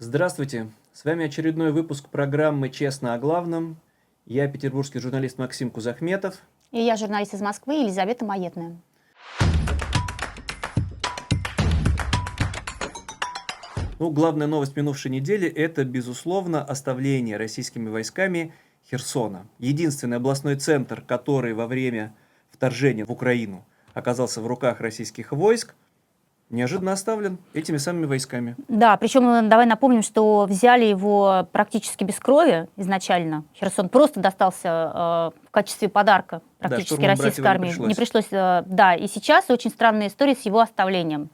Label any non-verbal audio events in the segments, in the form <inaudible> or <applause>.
Здравствуйте! С вами очередной выпуск программы «Честно о главном». Я петербургский журналист Максим Кузахметов. И я журналист из Москвы Елизавета Маетная. Ну, главная новость минувшей недели – это, безусловно, оставление российскими войсками Херсона. Единственный областной центр, который во время вторжения в Украину оказался в руках российских войск, неожиданно оставлен этими самыми войсками. Да, причем э, давай напомним, что взяли его практически без крови изначально. Херсон просто достался э, в качестве подарка практически да, российской армии. Не пришлось. не пришлось. Э, да, и сейчас очень странная история с его оставлением.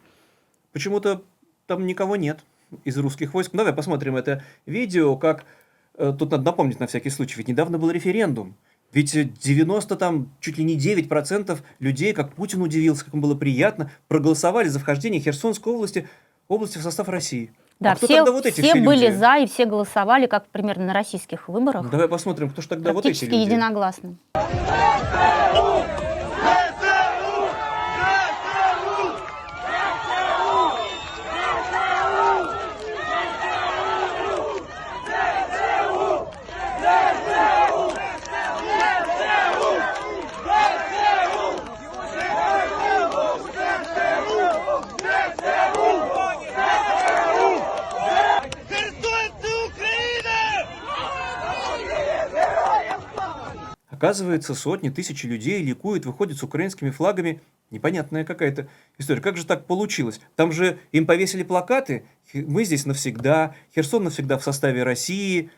Почему-то там никого нет из русских войск. Давай посмотрим это видео, как... Э, тут надо напомнить на всякий случай, ведь недавно был референдум. Ведь 90 там, чуть ли не 9% людей, как Путин удивился, как ему было приятно, проголосовали за вхождение Херсонской области, области в состав России. Да, а кто все, тогда вот эти все все были за и все голосовали, как примерно на российских выборах. Ну, давай посмотрим, кто же тогда вот эти практически люди. единогласно. Оказывается, сотни, тысячи людей ликуют, выходят с украинскими флагами. Непонятная какая-то история. Как же так получилось? Там же им повесили плакаты. Мы здесь навсегда. Херсон навсегда в составе России.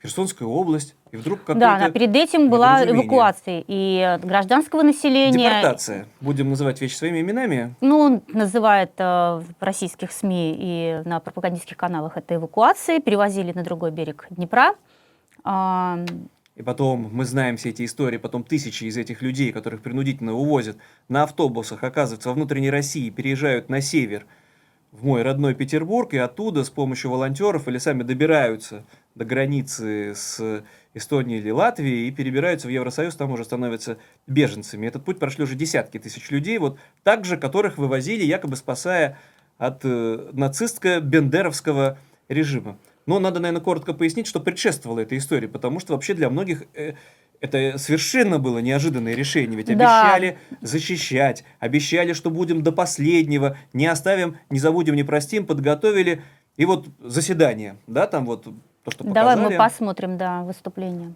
Херсонская область. И вдруг Да, да, перед этим была эвакуация и гражданского населения. Депортация. Будем называть вещи своими именами. Ну, называет э, в российских СМИ и на пропагандистских каналах это эвакуацией, перевозили на другой берег Днепра. И потом мы знаем все эти истории, потом тысячи из этих людей, которых принудительно увозят на автобусах, оказываются во внутренней России, переезжают на север, в мой родной Петербург, и оттуда с помощью волонтеров или сами добираются до границы с Эстонией или Латвией и перебираются в Евросоюз, там уже становятся беженцами. Этот путь прошли уже десятки тысяч людей, вот так же, которых вывозили, якобы спасая от э, нацистско-бендеровского режима. Но надо, наверное, коротко пояснить, что предшествовало этой истории, потому что вообще для многих э, это совершенно было неожиданное решение. Ведь Да. обещали защищать, обещали, что будем до последнего, не оставим, не забудем, не простим, подготовили. И вот заседание, да, там вот то, что давай показали. мы посмотрим, да, выступление.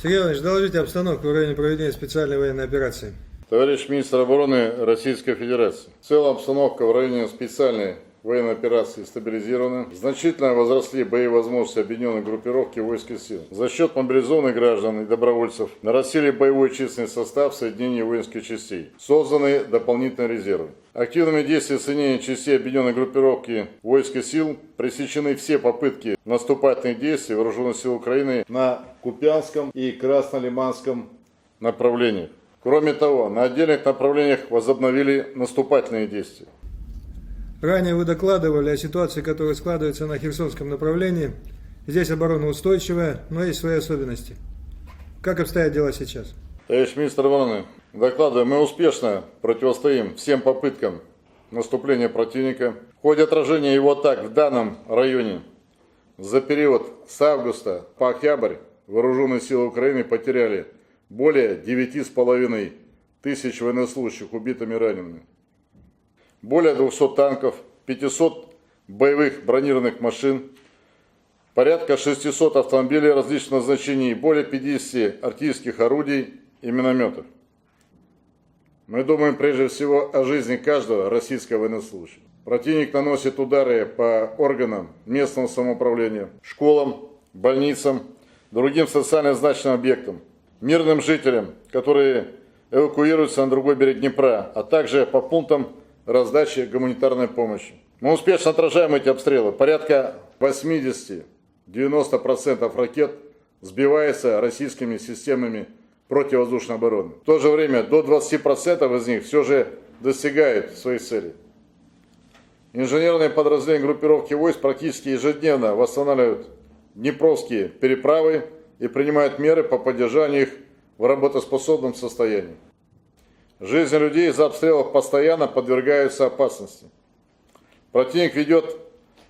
Сергей Иванович, доложите обстановку в районе проведения специальной военной операции. Товарищ министр обороны Российской Федерации. В целом обстановка в районе специальной военной операции стабилизирована. Значительно возросли боевые возможности объединенной группировки войск и сил. За счет мобилизованных граждан и добровольцев нарастили боевой численный состав соединений воинских частей. Созданы дополнительные резервы. Активными действиями соединения частей объединенной группировки войск и сил пресечены все попытки наступательных действий вооруженных сил Украины на Купянском и Краснолиманском направлениях. Кроме того, на отдельных направлениях возобновили наступательные действия. Ранее вы докладывали о ситуации, которая складывается на Херсонском направлении. Здесь оборона устойчивая, но есть свои особенности. Как обстоят дела сейчас? Товарищ министр обороны, докладываю, мы успешно противостоим всем попыткам наступления противника. В ходе отражения его атак в данном районе за период с августа по октябрь вооруженные силы Украины потеряли более 9,5 тысяч военнослужащих убитыми и ранеными, более 200 танков, 500 боевых бронированных машин, порядка 600 автомобилей различных назначений, более 50 артиллерийских орудий и минометов. Мы думаем прежде всего о жизни каждого российского военнослужащего. Противник наносит удары по органам местного самоуправления, школам, больницам, другим социально значимым объектам, мирным жителям, которые эвакуируются на другой берег Днепра, а также по пунктам раздачи гуманитарной помощи. Мы успешно отражаем эти обстрелы. Порядка 80-90% ракет сбивается российскими системами противовоздушной обороны. В то же время до 20% из них все же достигают своей цели. Инженерные подразделения группировки войск практически ежедневно восстанавливают Днепровские переправы и принимают меры по поддержанию их в работоспособном состоянии. Жизни людей из-за обстрелов постоянно подвергаются опасности. Противник ведет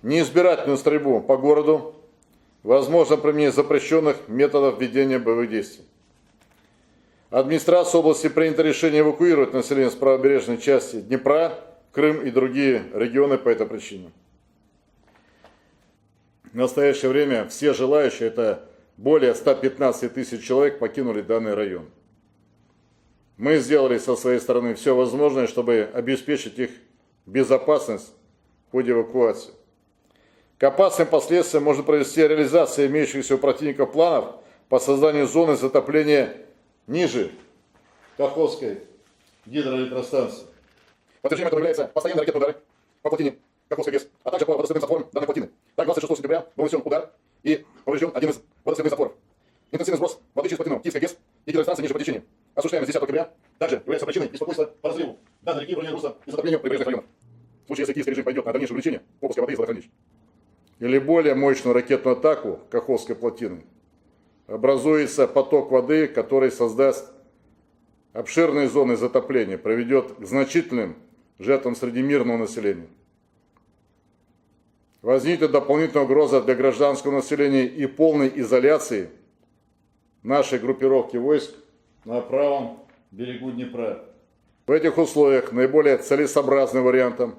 неизбирательную стрельбу по городу, возможно применение запрещенных методов ведения боевых действий. Администрация области принято решение эвакуировать население с правобережной части Днепра, Крым и другие регионы по этой причине. В настоящее время все желающие, это более 115 тысяч человек, покинули данный район. Мы сделали со своей стороны все возможное, чтобы обеспечить их безопасность в ходе эвакуации. К опасным последствиям можно провести реализация имеющихся у противников планов по созданию зоны затопления ниже Каховской гидроэлектростанции. Подтверждением этого является постоянные ракетные удары по плотине Каховской ГЭС, а также по водосточным затворам данной плотины. Так, 26 сентября был нанесен удар и поврежден один из водосточных затворов. Интенсивный сброс воды через плотину Киевской ГЭС и гидроэлектростанции ниже по течению, осуществляемый с 10 октября, также является причиной беспокойства по разрыву данной реки в районе русла и затоплению прибрежных районов. В случае, если киевский режим пойдет на дальнейшее увеличение выпуска воды из водохранилищ. Или более мощную ракетную атаку Каховской плотины, образуется поток воды, который создаст обширные зоны затопления, приведет к значительным жертвам среди мирного населения. Возникнет дополнительная угроза для гражданского населения и полной изоляции нашей группировки войск на правом берегу Днепра. В этих условиях наиболее целесообразным вариантом,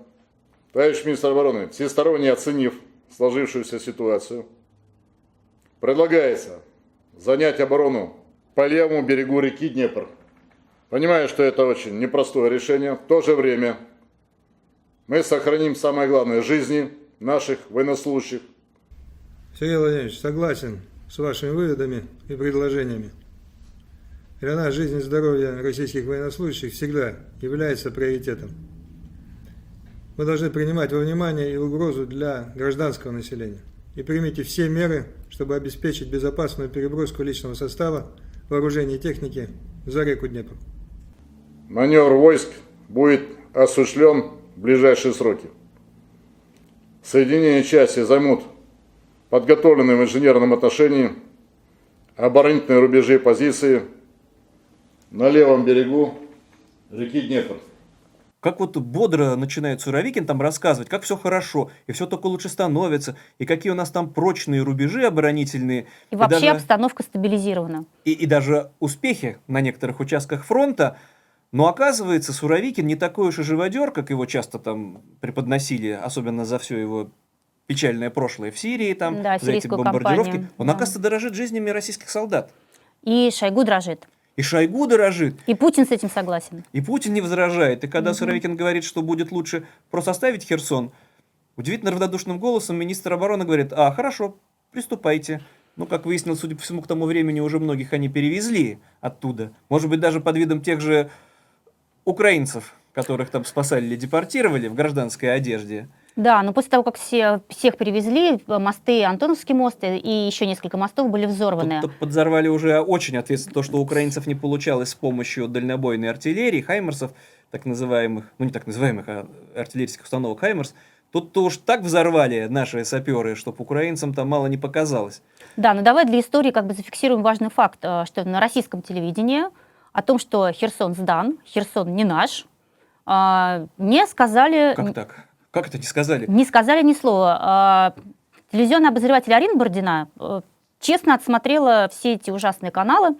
товарищ министр обороны, всесторонне оценив сложившуюся ситуацию, предлагается занять оборону по левому берегу реки Днепр. Понимаю, что это очень непростое решение. В то же время мы сохраним самое главное – жизни наших военнослужащих. Сергей Владимирович, согласен с вашими выводами и предложениями. Для нас жизнь и здоровье российских военнослужащих всегда является приоритетом. Мы должны принимать во внимание и угрозу для гражданского населения. И примите все меры, чтобы обеспечить безопасную переброску личного состава, вооружения и техники за реку Днепр. Маневр войск будет осуществлен в ближайшие сроки. Соединения части займут подготовленные в инженерном отношении оборонительные рубежи и позиции на левом берегу реки Днепр. Как вот бодро начинает Суровикин там рассказывать, как все хорошо, и все только лучше становится, и какие у нас там прочные рубежи оборонительные. И вообще даже, обстановка стабилизирована. и, и даже успехи на некоторых участках фронта. Но оказывается, Суровикин не такой уж и живодер, как его часто там преподносили, особенно за все его печальное прошлое в Сирии, там, Да, за эти бомбардировки. кампанию, Он, да. оказывается, дорожит жизнями российских солдат. И Шойгу дрожит. И Шойгу дорожит, И Путин с этим согласен. И Путин не возражает. И когда Суровикин говорит, что будет лучше просто оставить Херсон, удивительно равнодушным голосом министр обороны говорит, а, хорошо, приступайте. Ну, как выяснилось, судя по всему, к тому времени уже многих они перевезли оттуда. Может быть, даже под видом тех же украинцев, которых там спасали или депортировали в гражданской одежде. Да, но после того, как все, всех перевезли, мосты, Антоновский мост и и еще несколько мостов были взорваны. Тут подзорвали уже очень ответственно то, что у украинцев не получалось с помощью дальнобойной артиллерии, хаймерсов, так называемых, ну не так называемых, а артиллерийских установок хаймерс. Тут-то уж так взорвали наши саперы, чтобы украинцам там мало не показалось. Да, но давай для истории как бы зафиксируем важный факт, э, что на российском телевидении о том, что Херсон сдан, Херсон не наш, а, не сказали, Как так? Как это не сказали? не сказали ни слова. А, Телевизионный обозреватель Арина Бородина э, честно отсмотрела все эти ужасные каналы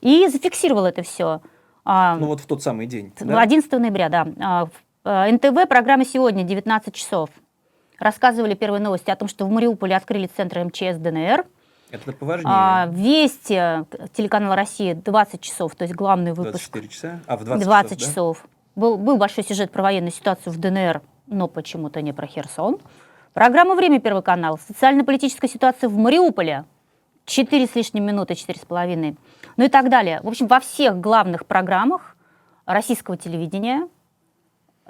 и зафиксировала это все. Ну вот в тот самый день. да? 11 ноября, да. А, э, НТВ, программа «Сегодня», 19 часов. Рассказывали первые новости о том, что в Мариуполе открыли центр МЧС ДНР. Это поважнее. А, Вести, э, телеканал «Россия», 20 часов, то есть главный выпуск. 24 часа? А, в 20, 20 часов, да? часов. Был, был большой сюжет про военную ситуацию в ДНР, но почему-то не про Херсон. Программа «Время», Первый канал. Социально-политическая ситуация в Мариуполе. Четыре с лишним минуты, четыре с половиной. Ну и так далее. В общем, во всех главных программах российского телевидения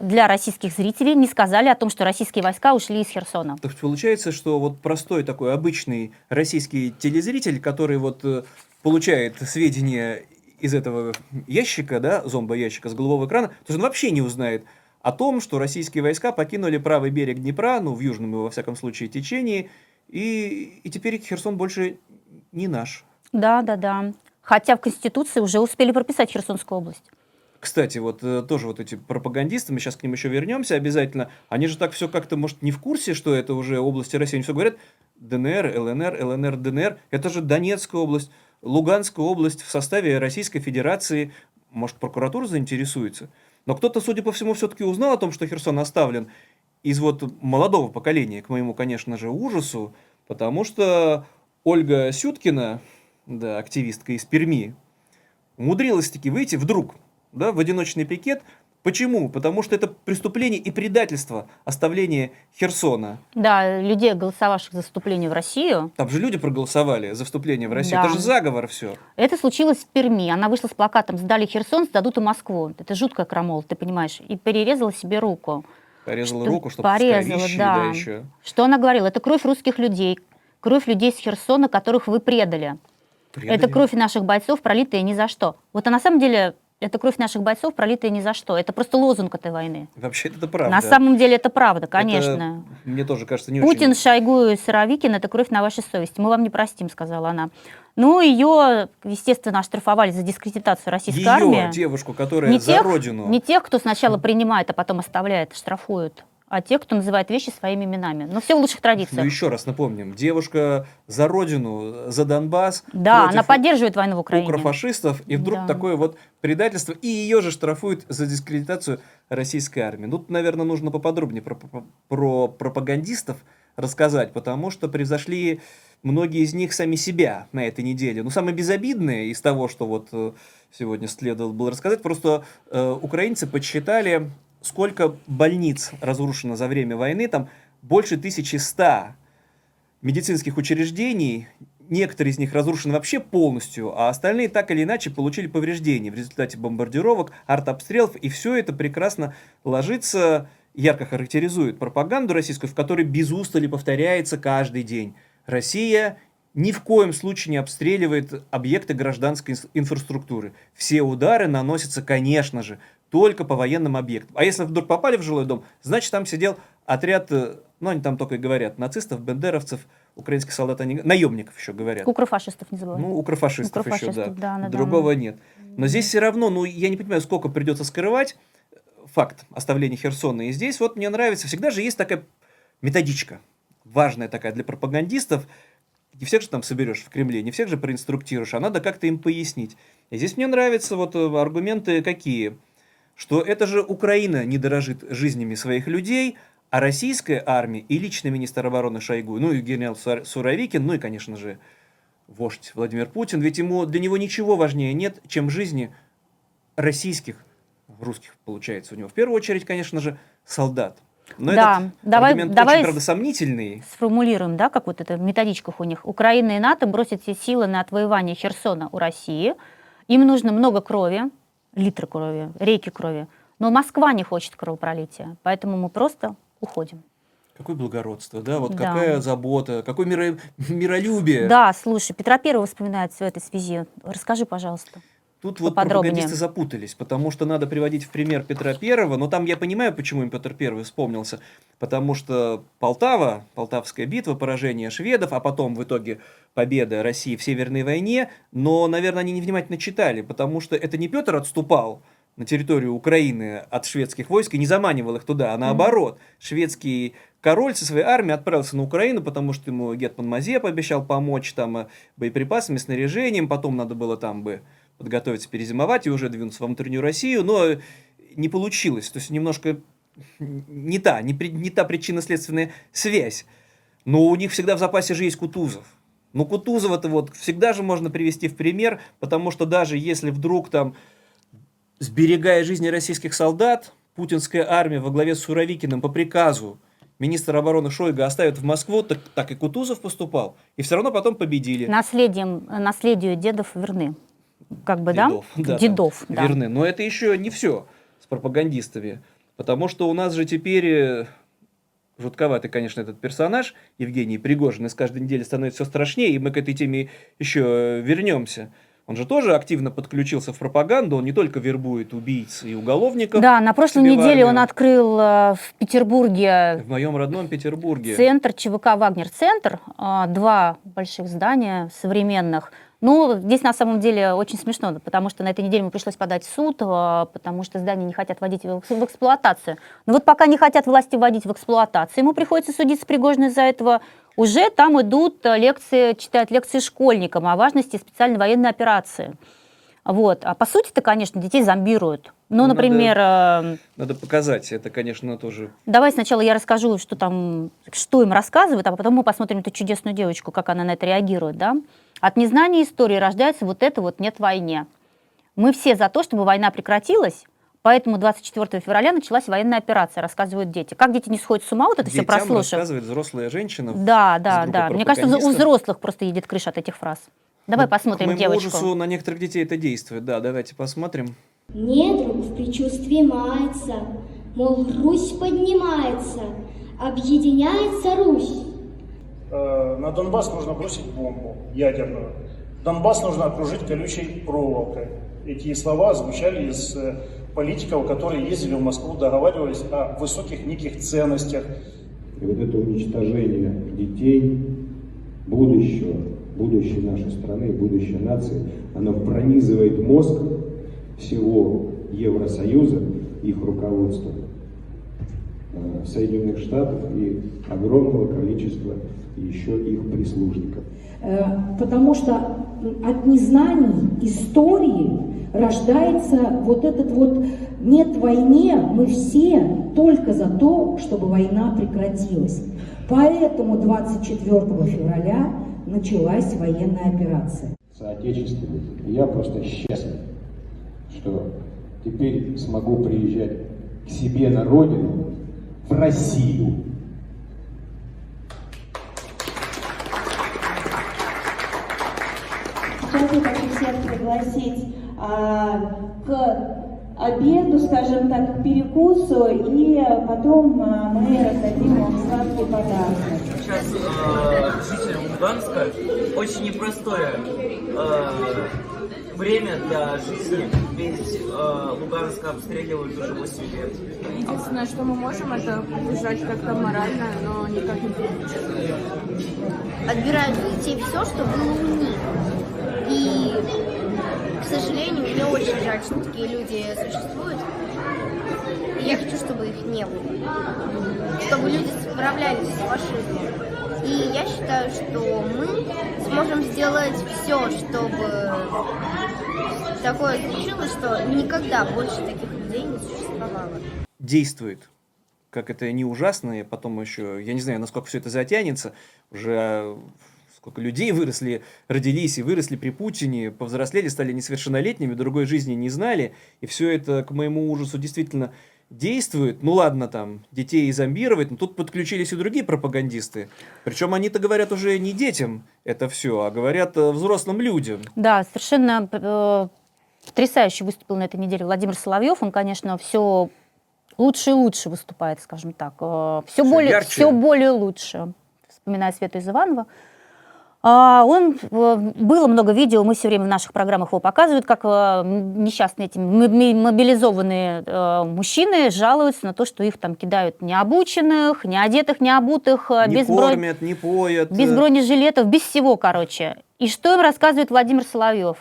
для российских зрителей не сказали о том, что российские войска ушли из Херсона. То есть получается, что вот простой такой обычный российский телезритель, который вот э, получает сведения из этого ящика, да, зомбо-ящика с голубого экрана, то есть он вообще не узнает о том, что российские войска покинули правый берег Днепра, ну, в южном во всяком случае, течении, и, и теперь Херсон больше не наш. Да, да, да. Хотя в Конституции уже успели прописать Херсонскую область. Кстати, вот э, тоже вот эти пропагандисты, мы сейчас к ним еще вернемся обязательно, они же так все как-то, может, не в курсе, что это уже области России, они все говорят ДНР, ЛНР, ЛНР, ДНР, это же Донецкая область, Луганская область в составе Российской Федерации, может, прокуратура заинтересуется? Но кто-то, судя по всему, все-таки узнал о том, что Херсон оставлен из вот молодого поколения, к моему, конечно же, ужасу, потому что Ольга Сюткина, да, активистка из Перми, умудрилась таки выйти вдруг, да, в одиночный пикет. Почему? Потому что это преступление и предательство оставления Херсона. Да, людей, голосовавших за вступление в Россию, Там же люди проголосовали за вступление в Россию. Да. Это же заговор все. это случилось в Перми. Она вышла с плакатом «Сдали Херсон, сдадут и Москву». Это жуткая крамола, ты понимаешь. И перерезала себе руку. Порезала Что- руку, чтобы порезала, скорищи, да. да, еще. Что она говорила? Это кровь русских людей, кровь людей с Херсона, которых вы предали. Это кровь наших бойцов, пролитая ни за что. Вот а на самом деле это кровь наших бойцов, пролитая ни за что. Это просто лозунг этой войны. Вообще это правда. На самом деле это правда, Это, конечно. мне тоже кажется не Путин, очень... Шойгу и Сыровикин – это кровь на вашей совести. Мы вам не простим, сказала она. Ну, ее, естественно, оштрафовали за дискредитацию российской Ее армии. девушку, которая Не за тех, родину. не тех, кто сначала принимает, а потом оставляет, штрафуют, а тех, кто называет вещи своими именами. Но все в лучших Ну, традициях. еще раз напомним. Девушка за родину, за Донбасс. да, она поддерживает войну в Украине. укрофашистов, и вдруг Да. такое вот предательство, и ее же штрафуют за дискредитацию российской армии. Ну, Тут, наверное, нужно поподробнее про, про- про пропагандистов рассказать, потому что превзошли многие из них сами себя на этой неделе. Ну, самое безобидное из того, что вот э, сегодня следовало было рассказать, просто э, украинцы подсчитали, сколько больниц разрушено за время войны, там больше 1100 медицинских учреждений, некоторые из них разрушены вообще полностью, а остальные так или иначе получили повреждения в результате бомбардировок, артобстрелов, и все это прекрасно ложится, ярко характеризует пропаганду российскую, в которой без устали повторяется каждый день. Россия ни в коем случае не обстреливает объекты гражданской инфраструктуры. Все удары наносятся, конечно же, только по военным объектам. А если вдруг попали в жилой дом, значит там сидел отряд, э, ну они там только и говорят, нацистов, бендеровцев, украинских солдат, они, наемников еще говорят. Укрофашистов не забывай. Ну, укрофашистов, еще, да. Укрофашистов, да, да, да. Другого нет. Но здесь все равно, ну, я не понимаю, сколько придется скрывать э, факт оставления Херсона. И здесь вот мне нравится, всегда же есть такая методичка, важная такая для пропагандистов. Не всех же там соберешь в Кремле, не всех же проинструктируешь, а надо как-то им пояснить. И здесь мне нравятся вот э, аргументы какие. Что это же Украина не дорожит жизнями своих людей, а российская армия и лично министр обороны Шойгу, ну и генерал Сур- Суровикин, ну и, конечно же, вождь Владимир Путин, ведь ему для него ничего важнее нет, чем жизни российских, русских, получается у него. В первую очередь, конечно же, солдат. Но Да, этот давай- аргумент давай очень, правда, сомнительный. Сформулируем, да, как вот это в методичках у них. Украина и НАТО бросят все силы на отвоевание Херсона у России. Им нужно много крови, литры крови, реки крови. Но Москва не хочет кровопролития, поэтому мы просто уходим. Какое благородство, да, вот Да. какая забота, какое миро- миролюбие. Да, слушай, Петра Первого вспоминается в этой связи. Расскажи, пожалуйста. Тут вот пропагандисты запутались, потому что надо приводить в пример Петра Первого, но там я понимаю, почему им Петр Первый вспомнился, потому что Полтава, Полтавская битва, поражение шведов, а потом в итоге победа России в Северной войне, но, наверное, они невнимательно читали, потому что это не Петр отступал на территорию Украины от шведских войск и не заманивал их туда, а наоборот, шведский король со своей армией отправился на Украину, потому что ему Гетман Мазепа обещал помочь там э, боеприпасами, снаряжением, потом надо было там бы подготовиться перезимовать и уже двинуться во внутреннюю Россию, но не получилось. То есть немножко не та, не, при- не та причинно-следственная связь. Но у них всегда в запасе же есть Кутузов. Ну, Кутузова-то вот всегда же можно привести в пример, потому что даже если вдруг там, сберегая жизни российских солдат, путинская армия во главе с Суровикиным по приказу министра обороны Шойга оставит в Москву, так, так и Кутузов поступал. И все равно потом победили. Наследием, наследию дедов верны. Как бы, Дедов, да? да, Дедов, там да. верны. Но это еще не все с пропагандистами. Потому что у нас же теперь э, жутковатый, конечно, этот персонаж Евгений Пригожин, и с каждой недели становится все страшнее, и мы к этой теме еще э, вернемся. Он же тоже активно подключился в пропаганду, он не только вербует убийц и уголовников. Да, на прошлой неделе он открыл э, в Петербурге В моем родном Петербурге. центр ЧВК «Вагнер-центр». а, Два больших здания современных. Ну, здесь на самом деле очень смешно, потому что на этой неделе ему пришлось подать в суд, а, потому что здание не хотят вводить в экс- в эксплуатацию. Но вот пока не хотят власти вводить в эксплуатацию, ему приходится судиться с Пригожиной из-за этого. Уже там идут э, лекции, читают лекции школьникам о важности специальной военной операции. Вот. А по сути-то, конечно, детей зомбируют. Ну, Ну, например, э, Надо показать, это, конечно, тоже... Давай сначала я расскажу, что там, что им рассказывают, а потом мы посмотрим эту чудесную девочку, как она на это реагирует, да? От незнания истории рождается вот это вот «нет войне». Мы все за то, чтобы война прекратилась, поэтому 24 февраля началась военная операция, рассказывают дети. Как дети не сходят с ума, вот это все Детям прослушав? рассказывает взрослая женщина. Да, да, да. Мне кажется, у взрослых просто едет крыша от этих фраз. Давай Ну, посмотрим К моему девочку. ужасу на некоторых детей это действует. Да, давайте посмотрим. Недруг в предчувствии мается, Мол, Русь поднимается, объединяется Русь. Э, На Донбасс нужно бросить бомбу ядерную. Донбасс нужно окружить колючей проволокой. Эти слова звучали из э, политиков, которые ездили в Москву, договаривались о высоких неких ценностях. И вот это уничтожение детей, будущего, будущей нашей страны, будущей нации, оно пронизывает мозг всего Евросоюза, их руководства, э, Соединенных Штатов и огромного количества еще их прислужников. Э, Потому что от незнаний истории рождается вот этот вот «нет войне, мы все только за то, чтобы война прекратилась». Поэтому 24 февраля началась военная операция. Соотечественники, я просто счастлив, что теперь смогу приезжать к себе на родину, в Россию, Сейчас я хочу всех пригласить а, к обеду, скажем так, к перекусу, и потом а, мы раздадим вам сладкие подарки. Сейчас э, жителям Луганска очень непростое э, время для жизни, ведь э, Луганск обстреливают уже 8 лет. Единственное, что мы можем, это поддержать как-то морально, но никак не получится. отбирают детей все, что было у них. Сожалению, мне очень жаль, что такие люди существуют. И я хочу, чтобы их не было. Чтобы люди справлялись с фашизмом. И я считаю, что мы сможем сделать все, чтобы такое случилось, что никогда больше таких людей не существовало. действует. Как это не ужасно, и потом еще, я не знаю, насколько все это затянется, уже сколько людей выросли, родились и выросли при Путине, повзрослели, стали несовершеннолетними, другой жизни не знали, и все это, к моему ужасу, действительно действует. Ну ладно, там, детей зомбировать, но тут подключились и другие пропагандисты. Причем они-то говорят уже не детям это все, а говорят э, взрослым людям. Да, совершенно э, потрясающе выступил на этой неделе Владимир Соловьев. Он, конечно, все лучше и лучше выступает, скажем так. все, Всё более, ярче. все более лучше. Вспоминая Свету из Иванова. А, Он, э, было много видео, мы все время в наших программах его показывают, как э, несчастные эти мобилизованные э, мужчины жалуются на то, что их там кидают необученных, неодетых, необутых, Не без кормят, не поят. без бронежилетов, без всего, короче. И что им рассказывает Владимир Соловьев?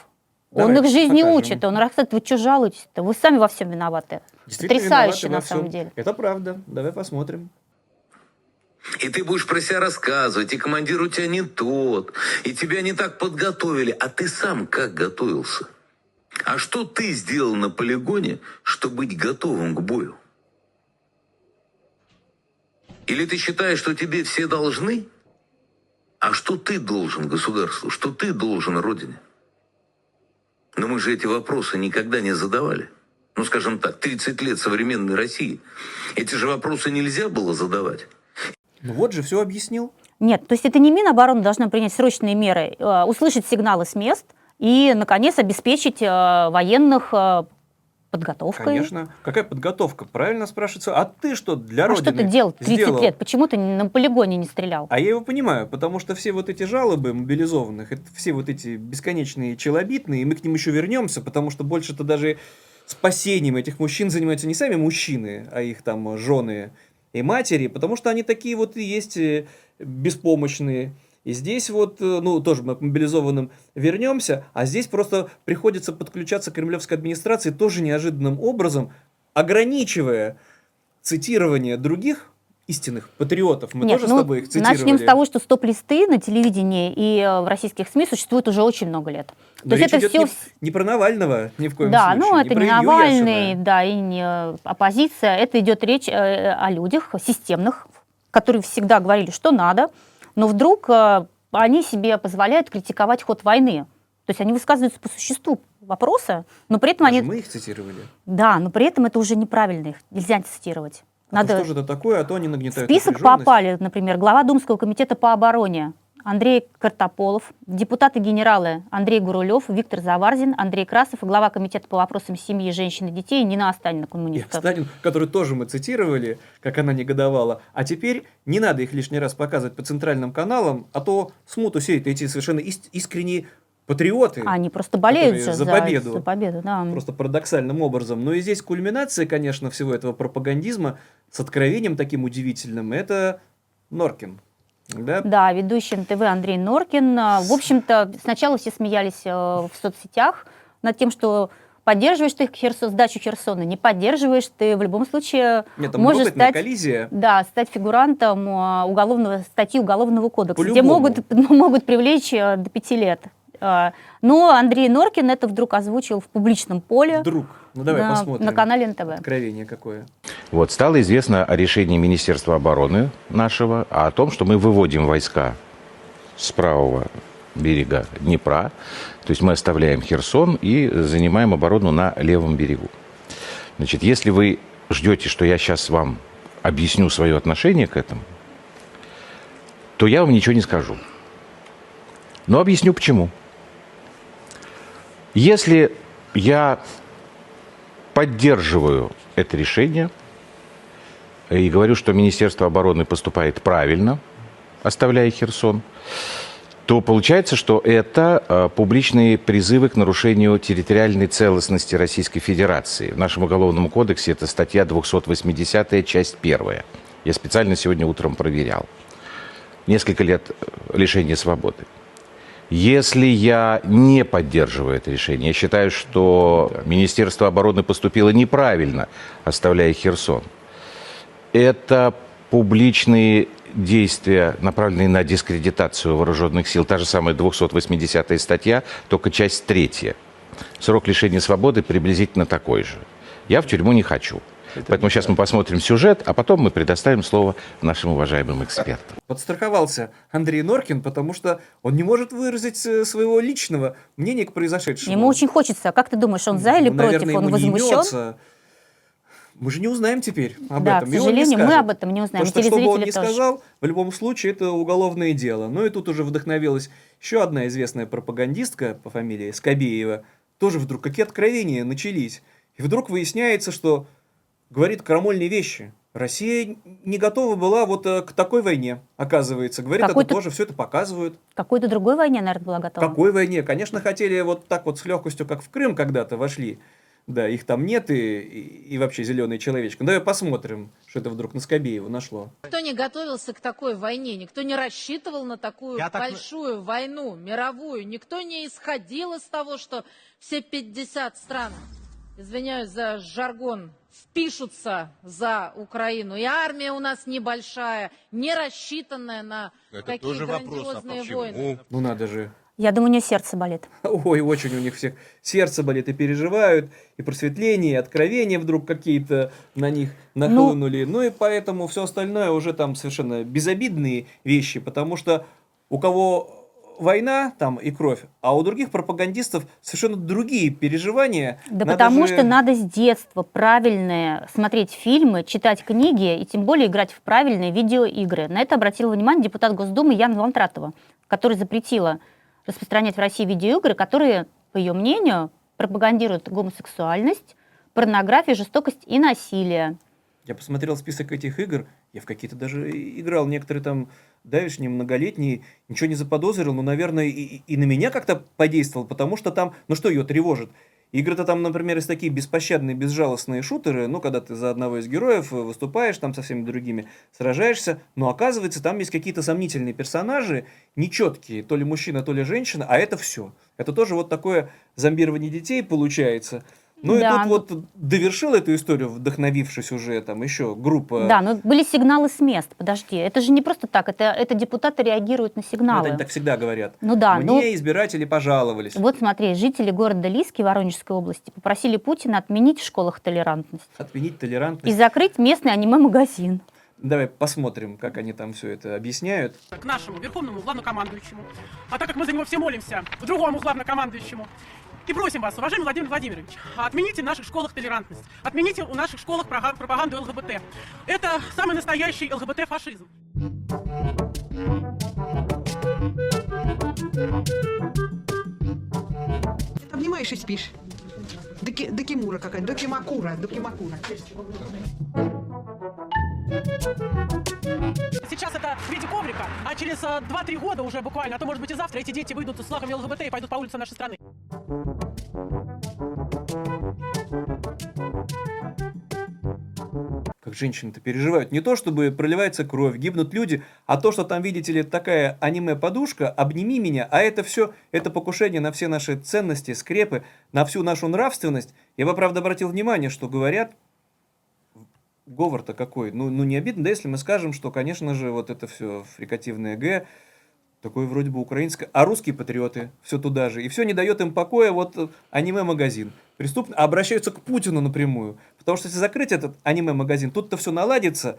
Он Давайте их жизни покажем. учит, он рассказывает, вы что жалуетесь-то? Вы сами во всем виноваты. Потрясающе, виноваты на самом всем. деле. Это правда. Давай посмотрим. И ты будешь про себя рассказывать, и командир у тебя не тот, и тебя не так подготовили, а ты сам как готовился? А что ты сделал на полигоне, чтобы быть готовым к бою? Или ты считаешь, что тебе все должны? А что ты должен государству? Что ты должен Родине? Но мы же эти вопросы никогда не задавали. Ну, скажем так, 30 лет современной России. Эти же вопросы нельзя было задавать. Ну вот же, все объяснил. Нет, то есть это не Минобороны должна принять срочные меры, э, услышать сигналы с мест и, наконец, обеспечить э, военных э, подготовкой. Конечно. Какая подготовка? Правильно спрашивается. А ты что для А Родины что ты делал 30 сделал? лет? Почему ты на полигоне не стрелял? А я его понимаю, потому что все вот эти жалобы мобилизованных, это все вот эти бесконечные челобитные, и мы к ним еще вернемся, потому что больше-то даже спасением этих мужчин занимаются не сами мужчины, а их там жены и матери, потому что они такие вот и есть э, беспомощные. И здесь вот, э, ну, тоже мы к мобилизованным вернемся, а здесь просто приходится подключаться к кремлевской администрации тоже неожиданным образом, ограничивая цитирование других истинных патриотов. Мы Нет, тоже ну, с тобой их цитировали. Начнем с того, что стоп-листы на телевидении и э, в российских СМИ существуют уже очень много лет. Но То есть это все... не, не про Навального ни в коем Да, случае. ну не это не Илью Навальный, Яшина. да, и не э, оппозиция. Это идет речь э, о людях системных, которые всегда говорили, что надо, но вдруг они себе позволяют критиковать ход войны. То есть они высказываются по существу вопроса, но при этом Даже они... мы их цитировали. Да, но при этом это уже неправильно, их нельзя цитировать. А Надо... что же это такое, а то они нагнетают список попали, например, глава Думского комитета по обороне Андрей Картополов, депутаты-генералы Андрей Гурулев, Виктор Заварзин, Андрей Красов и глава комитета по вопросам семьи, женщин и детей Нина Останина, И который тоже мы цитировали, как она негодовала. А теперь не надо их лишний раз показывать по центральным каналам, а то смут усеют эти совершенно ис- искренние патриоты. Они просто болеют же за победу. за победу, да. Просто парадоксальным образом. Но и здесь кульминация, конечно, всего этого пропагандизма с откровением таким удивительным, это Норкин. Да? Да, ведущий НТВ Андрей Норкин. А, В общем-то, сначала все смеялись э, в соцсетях над тем, что поддерживаешь ты Херсон, сдачу Херсона, не поддерживаешь, ты в любом случае Нет, можешь стать, коллизия. да, стать фигурантом э, уголовного, статьи Уголовного кодекса, где могут, <laughs> могут привлечь э, до пяти лет. А, Но Андрей Норкин это вдруг озвучил в публичном поле Вдруг. Ну давай на, посмотрим. на канале НТВ. Откровение какое. Вот, стало известно о решении Министерства обороны нашего, а о том, что мы выводим войска с правого берега Днепра, то есть мы оставляем Херсон и занимаем оборону на левом берегу. Значит, если вы ждете, что я сейчас вам объясню свое отношение к этому, то я вам ничего не скажу. Но объясню почему. Если я поддерживаю это решение и говорю, что Министерство обороны поступает правильно, оставляя Херсон, то получается, что это э, публичные призывы к нарушению территориальной целостности Российской Федерации. В нашем Уголовном кодексе это статья 280, часть 1. Я специально сегодня утром проверял. Несколько лет э, лишения свободы. Если я не поддерживаю это решение, я считаю, что Министерство обороны поступило неправильно, оставляя Херсон, это публичные действия, направленные на дискредитацию вооруженных сил. Та же самая 280 статья, только часть третья. Срок лишения свободы приблизительно такой же. Я в тюрьму не хочу. Поэтому сейчас мы посмотрим сюжет, а потом мы предоставим слово нашим уважаемым экспертам. Подстраховался Андрей Норкин, потому что он не может выразить э, своего личного мнения к произошедшему. Ему очень хочется. Как ты думаешь, он за или Ну, против? наверное, Он ему не возмущен? имется. Мы же не узнаем теперь об Да, этом. к он не сожалению, мы об этом не узнаем, То, и что, что бы он не тоже. сказал, в любом случае это уголовное дело. Ну и тут уже вдохновилась еще одна известная пропагандистка по фамилии Скобеева. Тоже вдруг какие откровения начались. И вдруг выясняется, что говорит крамольные вещи. Россия не готова была вот э, к такой войне, оказывается. Говорит, это Какой-то- тоже все это показывают. Какой-то другой войне, наверное, была готова. Какой войне? Конечно, хотели вот так вот с легкостью, как в Крым когда-то вошли. Да, их там нет и, и, и вообще зеленый человечек. Ну, давай посмотрим, что это вдруг на Скобеева нашло. Никто не готовился к такой войне, никто не рассчитывал на такую Я так- большую войну, мировую, никто не исходил из того, что все 50 стран, извиняюсь за жаргон, впишутся за Украину. И армия у нас небольшая, не рассчитанная на такие грандиозные войны. Ну надо же. Я думаю, у нее сердце болит. <laughs> Ой, очень у них всех сердце болит и переживают, и просветление, и откровения вдруг какие-то на них нахлынули. Ну, и поэтому все остальное уже там совершенно безобидные вещи, потому что у кого война там и кровь, а у других пропагандистов совершенно другие переживания. Да Надо потому же- что надо с детства правильные смотреть фильмы, читать книги и тем более играть в правильные видеоигры. На это обратила внимание депутат Госдумы Яна Лантратова, которая запретила распространять в России видеоигры, которые, по ее мнению, пропагандируют гомосексуальность, порнографию, жестокость и насилие. Я посмотрел список этих игр, я в какие-то даже играл, некоторые там давишние, многолетние, ничего не заподозрил, но, наверное, и, и- на меня как-то подействовал, потому что там, ну что ее тревожит? Игры-то там, например, есть такие беспощадные, безжалостные шутеры, ну, когда ты за одного из героев выступаешь, там со всеми другими сражаешься, но оказывается, там есть какие-то сомнительные персонажи, нечеткие, то ли мужчина, то ли женщина, а это все. Это тоже вот такое зомбирование детей получается. Ну Да, и ну- тут вот довершил эту историю, вдохновившись уже там еще группа... Да, но были сигналы с мест, подожди. Это же не просто так, это, это депутаты реагируют на Ну, сигналы. это они так всегда говорят. Ну да, Мне ну- избиратели пожаловались. Вот смотри, жители города Лиски Воронежской области попросили Путина отменить в школах толерантность Отменить толерантность. и закрыть местный аниме-магазин. Давай посмотрим, как они там все это объясняют. к нашему верховному главнокомандующему. А так как мы за него все молимся, к другому главнокомандующему. И просим вас, уважаемый Владимир Владимирович, отмените в наших школах толерантность. Отмените в наших школах пропаганду ЛГБТ. Это самый настоящий ЛГБТ-фашизм. Обнимаешь и спишь. Доки, докимура какая-то, докимакура, докимакура. Сейчас это в виде коврика, а через а, 2-3 года уже буквально, а то может быть и завтра эти дети выйдут с флагами ЛГБТ и пойдут по улицам нашей страны. Как женщины-то переживают. Не то, чтобы проливается кровь, гибнут люди, а то, что там, видите ли, такая аниме-подушка, обними меня, а это все, это покушение на все наши ценности, скрепы, на всю нашу нравственность. Я бы, правда, обратил внимание, что говорят, говор-то какой, ну, ну не обидно, да, если мы скажем, что, конечно же, вот это все фрикативное Г, такое вроде бы украинское, а русские патриоты все туда же. И все не дает им покоя вот э, аниме-магазин. Преступно обращаются к Путину напрямую. Потому что если закрыть этот аниме-магазин, тут-то все наладится,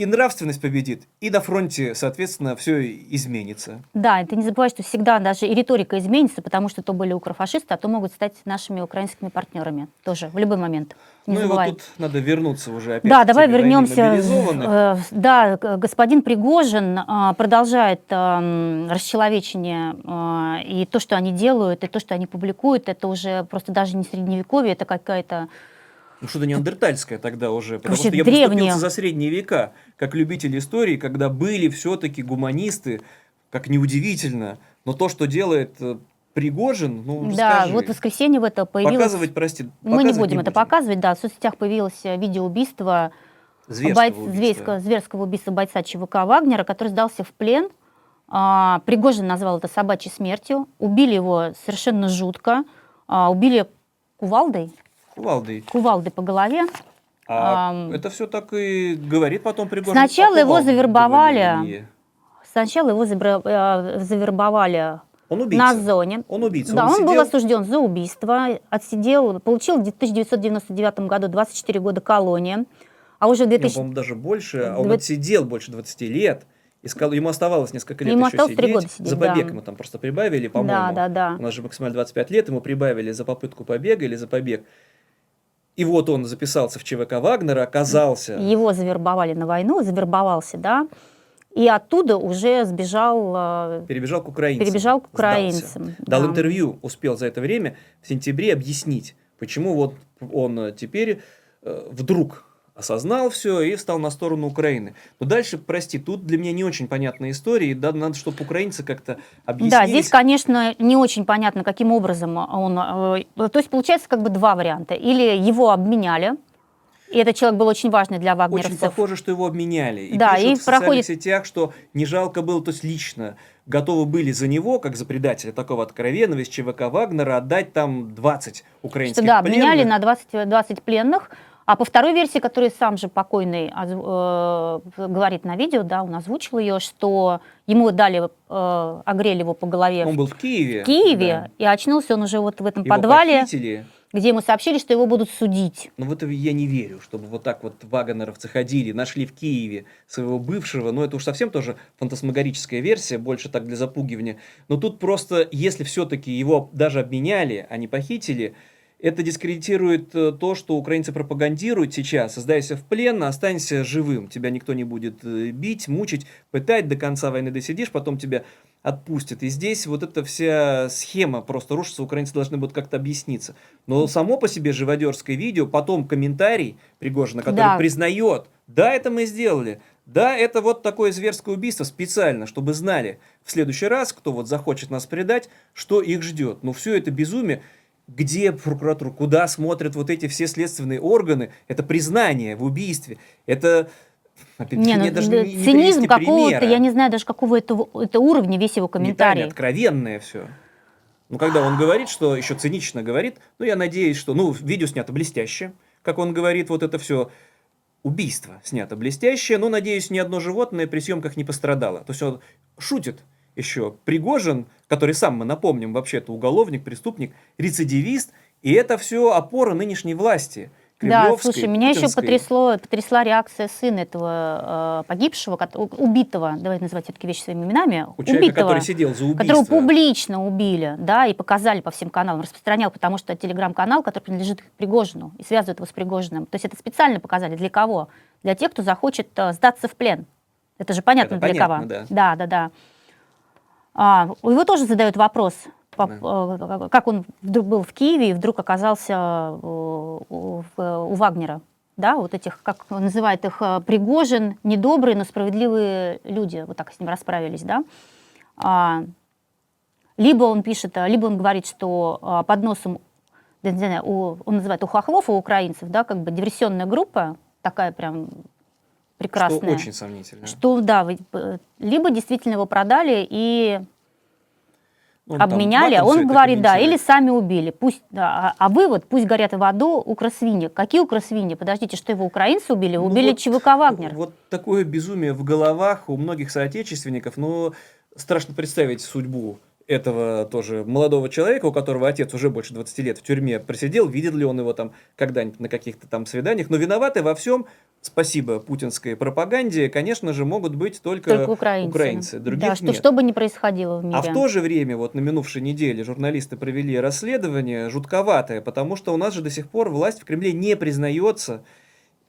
и нравственность победит, и на фронте, соответственно, все изменится. Да, и ты не забывай, что всегда даже и риторика изменится, потому что то были укрофашисты, а то могут стать нашими украинскими партнерами тоже в любой момент. Не ну забывай. и вот тут надо вернуться уже опять Да, давай вернемся. Э, Да, господин Пригожин а, продолжает ам, расчеловечение, и то, что они делают, и то, что они публикуют, это уже просто даже не средневековье, это какая-то Ну что-то неандертальское тогда уже, потому Вообще что я древнее. за средние века, как любитель истории, когда были все-таки гуманисты, как неудивительно, но то, что делает э, Пригожин, ну Да, расскажи. вот в воскресенье в это появилось... Показывать, прости, Мы не показывать будем это показывать, да. В соцсетях появилось э, видео убийства, Зверского бойц- убийства. зверского, зверского убийства бойца ЧВК Вагнера, который сдался в плен. А, Пригожин назвал это собачьей смертью. Убили его совершенно жутко. А, убили кувалдой, Кувалдой. кувалдой по голове. А Ам. это все так и говорит потом Пригожин. Сначала его завербовали. Сначала его э, завербовали Он убийца. на зоне. Он убийца. Да, он, был сидел- осужден за убийство, отсидел, получил в 1999 году 24 года колонии, а уже в Не, 2000... по-моему, даже больше. а Он Две- отсидел больше 20 лет. Искал, ему оставалось несколько лет Ему еще осталось три сидеть. года сидеть, За побег да. ему там просто прибавили, по-моему. Да, да, да. У нас же максимально 25 лет, ему прибавили за попытку побега или за побег. И вот он записался в ЧВК Вагнера, оказался... Его завербовали на войну, завербовался, да, и оттуда уже сбежал, э, Перебежал к украинцам. перебежал к сдался. украинцам. Дал да. интервью, успел за это время в сентябре объяснить, почему вот он теперь э, вдруг осознал все и встал на сторону Украины. Но дальше, прости, тут для меня не очень понятная история, и да, надо, чтобы украинцы как-то объяснили. Да, здесь, конечно, не очень понятно, каким образом он... э, То есть получается как бы два варианта. Или его обменяли, и этот человек был очень важный для Очень вагнеровцев. похоже, что его обменяли. И Да, пишут и в проходит- сетях, что не жалко было, то есть лично готовы были за него, как за предателя такого откровенного из ЧВК Вагнера, отдать там 20 украинских Что, да, обменяли пленных. на 20, 20 пленных. А по второй версии, которую сам же покойный э, говорит на видео, да, он озвучил ее, что ему дали, э, огрели его по голове Он был в Киеве. в Киеве, да. и очнулся он уже вот в этом Его подвале, похитили. где ему сообщили, что его будут судить. Но в это я не верю, чтобы вот так вот вагнеровцы ходили, нашли в Киеве своего бывшего. Но это уж совсем тоже фантасмагорическая версия, больше так для запугивания. Но тут просто, если все-таки его даже обменяли, а не похитили, это дискредитирует э, то, что украинцы пропагандируют сейчас. Сдайся в плен, останься живым. Тебя никто не будет э, бить, мучить, пытать, до конца войны досидишь, потом тебя отпустят. И здесь вот эта вся схема просто рушится, украинцы должны будут как-то объясниться. Но само по себе живодерское видео, потом комментарий Пригожина, который Да. признает, да, это мы сделали, да, это вот такое зверское убийство специально, чтобы знали в следующий раз, кто вот захочет нас предать, что их ждет. Но все это безумие, где прокуратура, куда смотрят вот эти все следственные органы, это признание в убийстве, это... опять-таки, Не, ну, даже да, не- не цинизм какого-то, я не знаю даже какого это, это уровня весь его комментарий. откровенное все. Ну, когда он говорит, что еще цинично говорит, ну, я надеюсь, что, ну, видео снято блестяще, как он говорит, вот это все убийство снято блестяще, но, надеюсь, ни одно животное при съемках не пострадало. То есть он шутит еще. Пригожин, который сам, мы напомним, вообще-то уголовник, преступник, рецидивист, и это все опора нынешней власти. Да, слушай, меня еще путинской. потрясло, потрясла реакция сына этого э, погибшего, убитого, давай называть все-таки вещи своими именами, У человека, убитого, который сидел за убийство. которого публично убили, да, и показали по всем каналам, распространял, потому что телеграм-канал, который принадлежит Пригожину и связывает его с Пригожиным. То есть это специально показали для кого? Для тех, кто захочет э, сдаться в плен. Это же понятно Это для понятно, кого. да. Да, да, да. А, его тоже задают вопрос, по- э, как он вдруг был в Киеве и вдруг оказался э, у, у Вагнера. Да, вот этих, как он называет их, э, Пригожин, недобрые, но справедливые люди, вот так с ним расправились, да. А, либо он пишет, либо он говорит, что под носом, да, не знаю, у- он называет у хохлов, у украинцев, да, как бы диверсионная группа, такая прям прекрасная. Что очень сомнительно. Что, да, вы- э, либо действительно его продали и Он обменяли, всё он говорит, да, или сами убили. Пусть, да, а, а вывод, пусть горят в аду укросвиньи. Какие укросвиньи? Подождите, что его украинцы убили? Ну убили вот- ЧВК Вагнер. Вот такое безумие в головах у многих соотечественников, но страшно представить судьбу этого тоже молодого человека, у которого отец уже больше 20 лет в тюрьме просидел, видел ли он его там когда-нибудь на каких-то там свиданиях, но виноваты во всем, спасибо путинской пропаганде, конечно же, могут быть только, Только украинцы. других да, что, нет. что бы ни происходило в мире. А в то же время, вот на минувшей неделе журналисты провели расследование жутковатое, потому что у нас же до сих пор власть в Кремле не признается,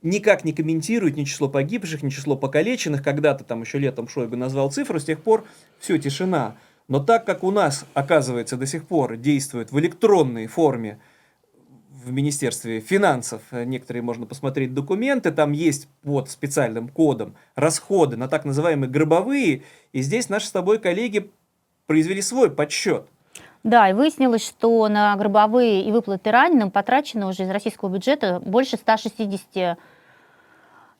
никак не комментирует ни число погибших, ни число покалеченных. Когда-то там еще летом Шойгу назвал цифру, с тех пор все, тишина. Но так как у нас, оказывается, до сих пор действует в электронной форме в Министерстве финансов, э, некоторые можно посмотреть документы, там есть под специальным кодом расходы на так называемые гробовые, и здесь наши с тобой коллеги произвели свой подсчет. Да, и выяснилось, что на гробовые и выплаты раненым потрачено уже из российского бюджета больше 160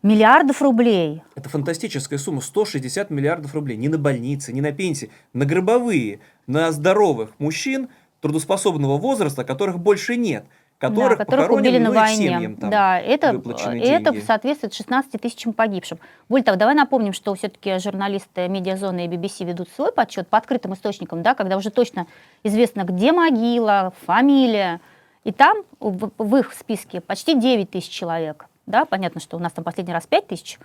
миллиардов рублей. Это фантастическая сумма, 160 миллиардов рублей. Не на больницы, не на пенсии, на гробовые, на здоровых мужчин трудоспособного возраста, которых больше нет, которых, да, которых убили на ну, войне. семьям там да, это, выплачены это соответствует 16 тысячам погибшим. Более того, давай напомним, что все-таки журналисты Медиазоны и BBC ведут свой подсчет по открытым источникам, да, когда уже точно известно, где могила, фамилия. И там в, в их списке почти 9 тысяч человек. Да, понятно, что у нас там последний раз 5 тысяч.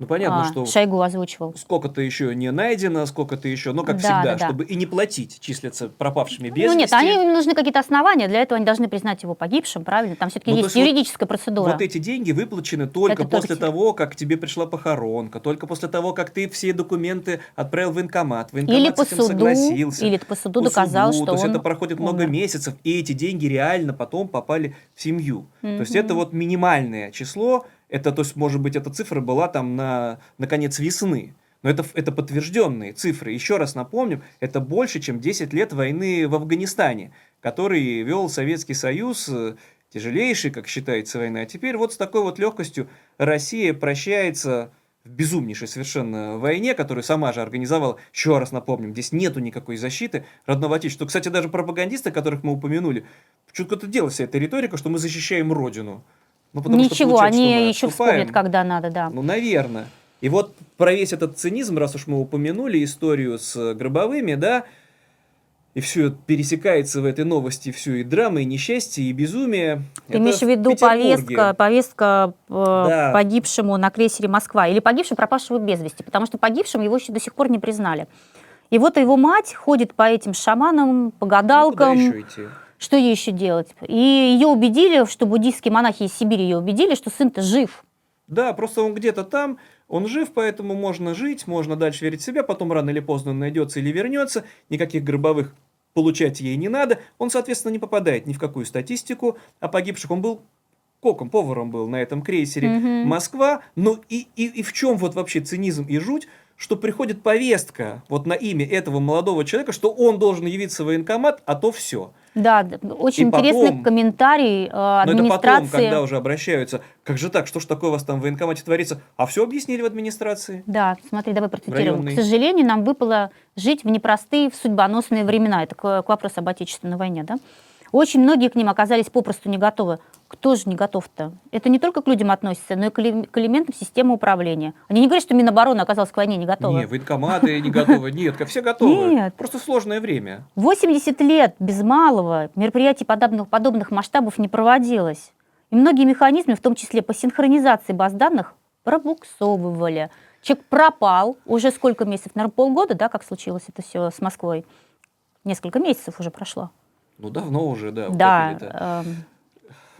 Ну, понятно, а, что Шойгу озвучивал. сколько-то еще не найдено, сколько-то еще, ну, как Да, всегда, да, да. чтобы и не платить, числятся пропавшими без Ну нет, вести. они, им нужны какие-то основания, для этого они должны признать его погибшим, правильно? Там все-таки Ну, есть есть вот- юридическая процедура. Вот эти деньги выплачены только Это только после те- того, как тебе пришла похоронка, только после того, как ты все документы отправил в военкомат. Военкомат Или с по этим суду, согласился. или по суду доказал, что То есть это проходит много умер. месяцев, и эти деньги реально потом попали в семью. То есть это вот минимальное число, это, то есть, может быть, эта цифра была там на, на конец весны. Но это, это подтвержденные цифры. Еще раз напомним, это больше, чем 10 лет войны в Афганистане, который вел Советский Союз, э, тяжелейший, как считается, война. А теперь вот с такой вот легкостью Россия прощается в безумнейшей совершенно войне, которую сама же организовала. Еще раз напомним, здесь нету никакой защиты родного отечества. Кстати, даже пропагандисты, которых мы упомянули, что-то делает вся эта риторика, что мы защищаем Родину. Ну, потому Ничего, что они мы еще отступаем. вспомнят, когда надо, да. Ну, наверное. И вот про весь этот цинизм, раз уж мы упомянули историю с гробовыми, да, и все пересекается в этой новости, все и драма, и несчастье, и безумие. Ты имеешь в виду повестка, повестка э, Да. погибшему на крейсере Москва или погибшему, пропавшего без вести, потому что погибшим его еще до сих пор не признали. И вот его мать ходит по этим шаманам, по Ну, гадалкам. еще идти? Что ей еще делать? И ее убедили, что буддийские монахи из Сибири ее убедили, что сын-то жив. Да, просто он где-то там, он жив, поэтому можно жить, можно дальше верить в себя, потом рано или поздно он найдется или вернется, никаких гробовых получать ей не надо, он, соответственно, не попадает ни в какую статистику о погибших, он был коком, поваром был на этом крейсере Мгм. Москва, ну и, и, и в чем вот вообще цинизм и жуть, что приходит повестка вот на имя этого молодого человека, что он должен явиться в военкомат, а то все. Да, очень И потом- интересный комментарий э, Но это администрации. потом, когда уже обращаются, как же так, что ж такое у вас там в военкомате творится? А все объяснили в администрации. Да, смотри, давай процитируем. Районный. К сожалению, нам выпало жить в непростые, в судьбоносные времена. Это к, к вопросу об Отечественной войне, да? Очень многие к ним оказались попросту не готовы. Кто же не готов-то? Это не только к людям относится, но и к, эле- к элементам системы управления. Они не говорят, что Минобороны оказалась к войне не готова. Не, военкоматы не готовы. Нет, все готовы. Нет. Просто сложное время. 80 лет без малого мероприятий подобных, подобных масштабов не проводилось. И многие механизмы, в том числе по синхронизации баз данных, пробуксовывали. Человек пропал уже сколько месяцев? Наверное, полгода, да, как случилось это все с Москвой? Несколько месяцев уже прошло. Ну, давно уже, да. да. эм,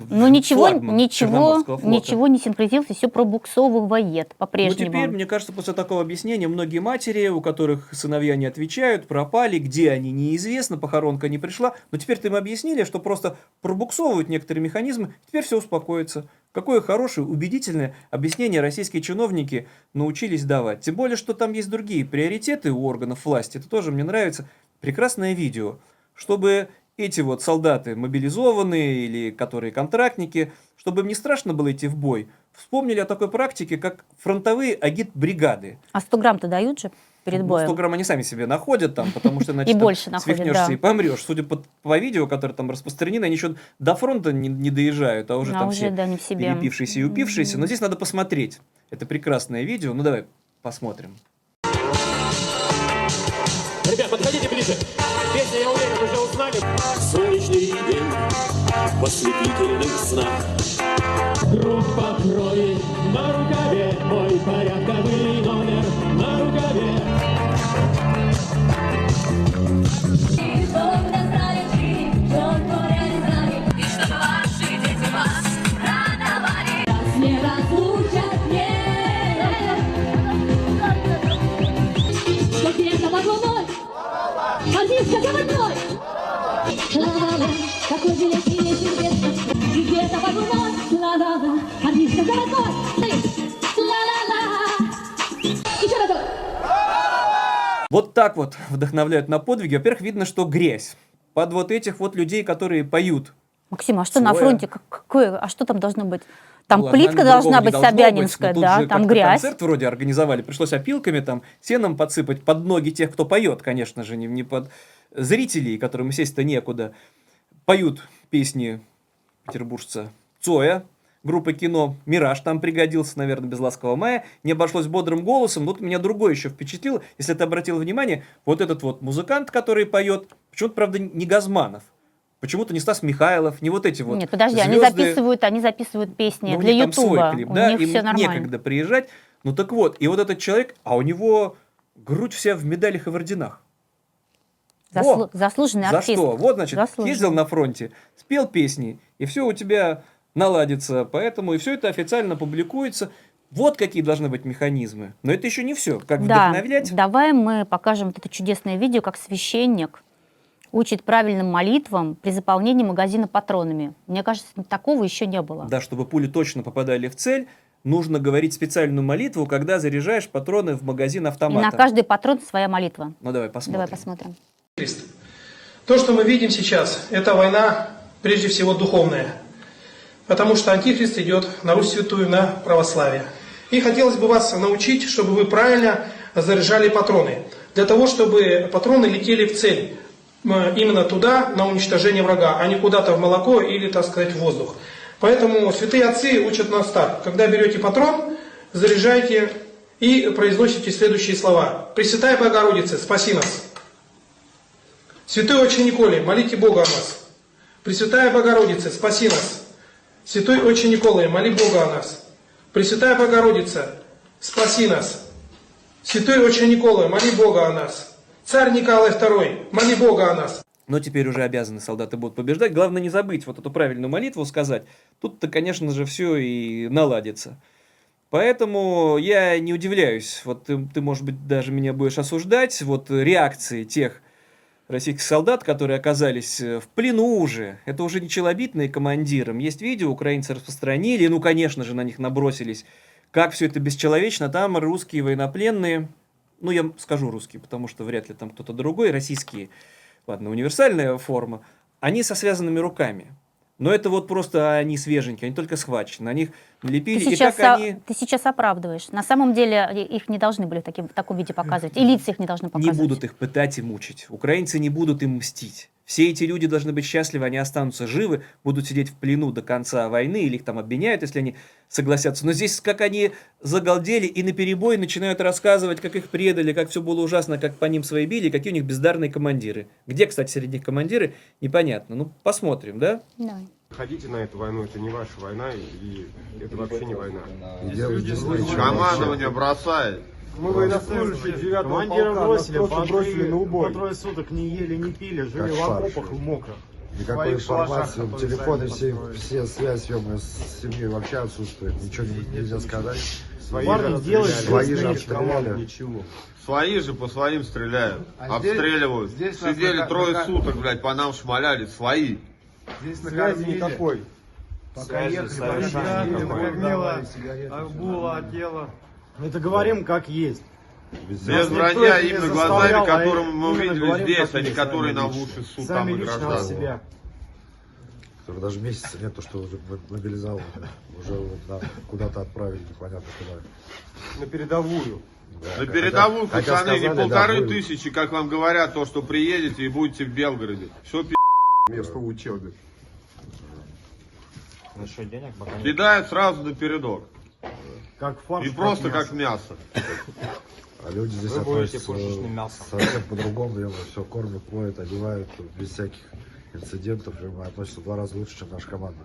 ну, ничего, Флагман ничего, ничего не синхронизировалось, все пробуксовывает Ну, по-прежнему. теперь, мне кажется, после такого объяснения многие матери, у которых сыновья не отвечают, пропали, где они, неизвестно, похоронка не пришла. Но теперь-то им объяснили, что просто пробуксовывают некоторые механизмы, теперь все успокоится. Какое хорошее, убедительное объяснение российские чиновники научились давать. Тем более, что там есть другие приоритеты у органов власти. Это тоже мне нравится. Прекрасное видео. Чтобы эти вот солдаты мобилизованные или которые контрактники, чтобы им не страшно было идти в бой, вспомнили о такой практике, как фронтовые агит-бригады. А 100 грамм-то дают же перед Ну, боем? 100 грамм они сами себе находят там, потому что иначе И там больше находят, свихнешься да. и помрешь. Судя по, по видео, которое там распространено, они еще до фронта не, не доезжают, а уже А там уже, все да, не в себе. перепившиеся и упившиеся. Но здесь надо посмотреть. Это прекрасное видео. Ну давай посмотрим. Ребят, подходите ближе. В ослепительных снах. Группа крови на рукаве, мой порядковый Еще разок Вот так вот вдохновляют на подвиги. Во-первых, видно, что грязь. Под вот этих вот людей, которые поют. Максим, а что на Свое. фронте? Как- Какое, а что там должно быть? Там Ну плитка должна быть собянинская, быть, да, там грязь. концерт вроде организовали, пришлось опилками там, сеном подсыпать под ноги тех, кто поет, конечно же, не, не под зрителей, которым, естественно, некуда. Поют песни петербуржца Цоя, группа кино «Мираж» там пригодился, наверное, без «Ласкового мая». Не обошлось бодрым голосом, тут меня другое еще впечатлило. Если ты обратил внимание, вот этот вот музыкант, который поет, почему-то, правда, не Газманов. Почему-то не Стас Михайлов, не вот эти вот Нет, подожди, они звезды. записывают, они записывают песни Ну, у для них там свой Ютуба. У да, них им все нормально. некогда приезжать. Ну так вот, и вот этот человек, а у него грудь вся в медалях и в орденах. Заслу- Во! Заслуженный За артист. что? Вот, значит, ездил на фронте, спел песни, и все у тебя наладится. Поэтому и все это официально публикуется. Вот какие должны быть механизмы. Но это еще не все. Как Да, вдохновлять? давай мы покажем вот это чудесное видео, как священник учит правильным молитвам при заполнении магазина патронами. Мне кажется, такого еще не было. Да, чтобы пули точно попадали в цель, нужно говорить специальную молитву, когда заряжаешь патроны в магазин И автомата. на каждый патрон своя молитва. Ну давай посмотрим. Давай посмотрим. То, что мы видим сейчас, это война, прежде всего, духовная. Потому что Антихрист идет на Русь Святую, на православие. И хотелось бы вас научить, чтобы вы правильно заряжали патроны. Для того, чтобы патроны летели в цель. Именно туда, на уничтожение врага, а не куда-то в молоко или, так сказать, в воздух. Поэтому святые отцы учат нас так. Когда берете патрон, заряжайте и произносите следующие слова. Пресвятая Богородица, спаси нас. Святой Отче Николай, молите Бога о нас. Пресвятая Богородица, спаси нас. Святой Отче Николай, моли Бога о нас. Пресвятая Богородица, спаси нас. Святой Отче Николай, моли Бога о нас. Царь Николай II, моли Бога о нас. Но теперь уже обязаны солдаты будут побеждать. Главное не забыть вот эту правильную молитву сказать. Тут-то, конечно же, все и наладится. Поэтому я не удивляюсь. Вот ты, ты, может быть, даже меня будешь осуждать. Вот реакции тех российских солдат, которые оказались э, в плену уже. Это уже не челобитные командирам. Есть видео, украинцы распространили. Ну, конечно же, на них набросились. Как все это бесчеловечно. Там русские военнопленные, ну, я скажу русские, потому что вряд ли там кто-то другой, российские, ладно, универсальная форма, они со связанными руками. Но это вот просто они свеженькие, они только схвачены. На них налепили, Ты и сейчас, как а, они... ты сейчас оправдываешь. На самом деле э, их не должны были в, таким, в таком виде показывать. И лица их не должны не показывать. будут их пытать и мучить. Украинцы не будут им мстить. Все эти люди должны быть счастливы, они останутся живы, будут сидеть в плену до конца войны, или их там обменяют, если они согласятся. Но здесь как они загалдели и на перебой начинают рассказывать, как их предали, как все было ужасно, как по ним свои били, какие у них бездарные командиры. Где, кстати, среди них командиры, непонятно. Ну, посмотрим, да? Да. Ходите на эту войну, это не ваша война, и это вообще не война. Командование бросает. Мы военнослужащие девятого Командира полка, бросили, нас просто бросили на убой. по трое суток не ели, не пили, жили Как в окопах в мокрых. Никакой информации, телефоны все, все связь съемная с семьей вообще отсутствует. Ничего не- нельзя сказать. Свои Парни же делают Свои же обстреляли. ничего. Свои же по своим стреляют. А обстреливают. здесь Сидели трое нака- суток, блядь, по нам шмаляли. Свои. Здесь Связи накормили. никакой. Пока Связи ехали, накормила, Арбула отдела. Мы это говорим как есть. Без вранья, не именно глазами, а которым мы увидели говорим, здесь, а не которые нам ссут Сами там и граждан. себя. Который даже месяца нету, что уже мобилизовал. Уже вот куда-то отправили, непонятно куда. На передовую. Да, На передовую, хотя пацаны, не сказали, да, полторы были. тысячи, как вам говорят, то, что приедете и будете в Белгороде. Все. Место учебы. Насчет денег пока нет. Кидают сразу на передок. Как фарш, И просто мясо. как мясо. А люди здесь Вы будете относятся пушечным мясом. совсем по-другому. Все кормят, моют, одевают, без всяких инцидентов. И относятся в два раза лучше, чем наша команда.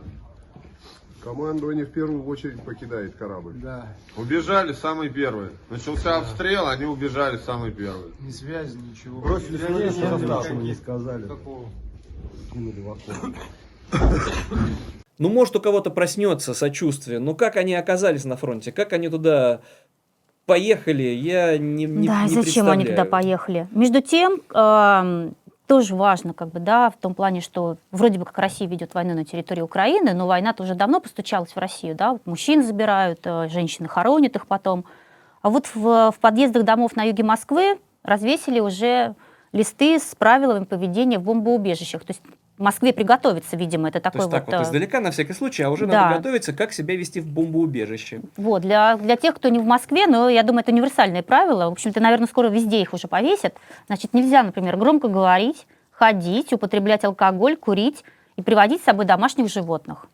Командование в первую очередь покидает корабль. Да. Убежали самые первые. Начался обстрел, они убежали самые первые. Ни связи, ничего. Бросили Связи не сказали. Кинули в. Ну, может, у кого-то проснется сочувствие. Но как они оказались на фронте? Как они туда поехали? Я не, не, да, не зачем они туда поехали? Между тем, эм, тоже важно, как бы, да, в том плане, что вроде бы как Россия ведет войну на территории Украины, но война-то уже давно постучалась в Россию, да, вот мужчин забирают, э, женщины хоронят их потом. А вот в, в подъездах домов на юге Москвы развесили уже листы с правилами поведения в бомбоубежищах. То есть в Москве приготовиться, видимо, это То такой есть так вот... вот э, издалека на всякий случай, а уже да. надо готовиться, как себя вести в бомбоубежище. Вот, для, для тех, кто не в Москве, но я думаю, это универсальные правила. В общем-то, наверное, скоро везде их уже повесят. Значит, нельзя, например, громко говорить, ходить, употреблять алкоголь, курить и приводить с собой домашних животных.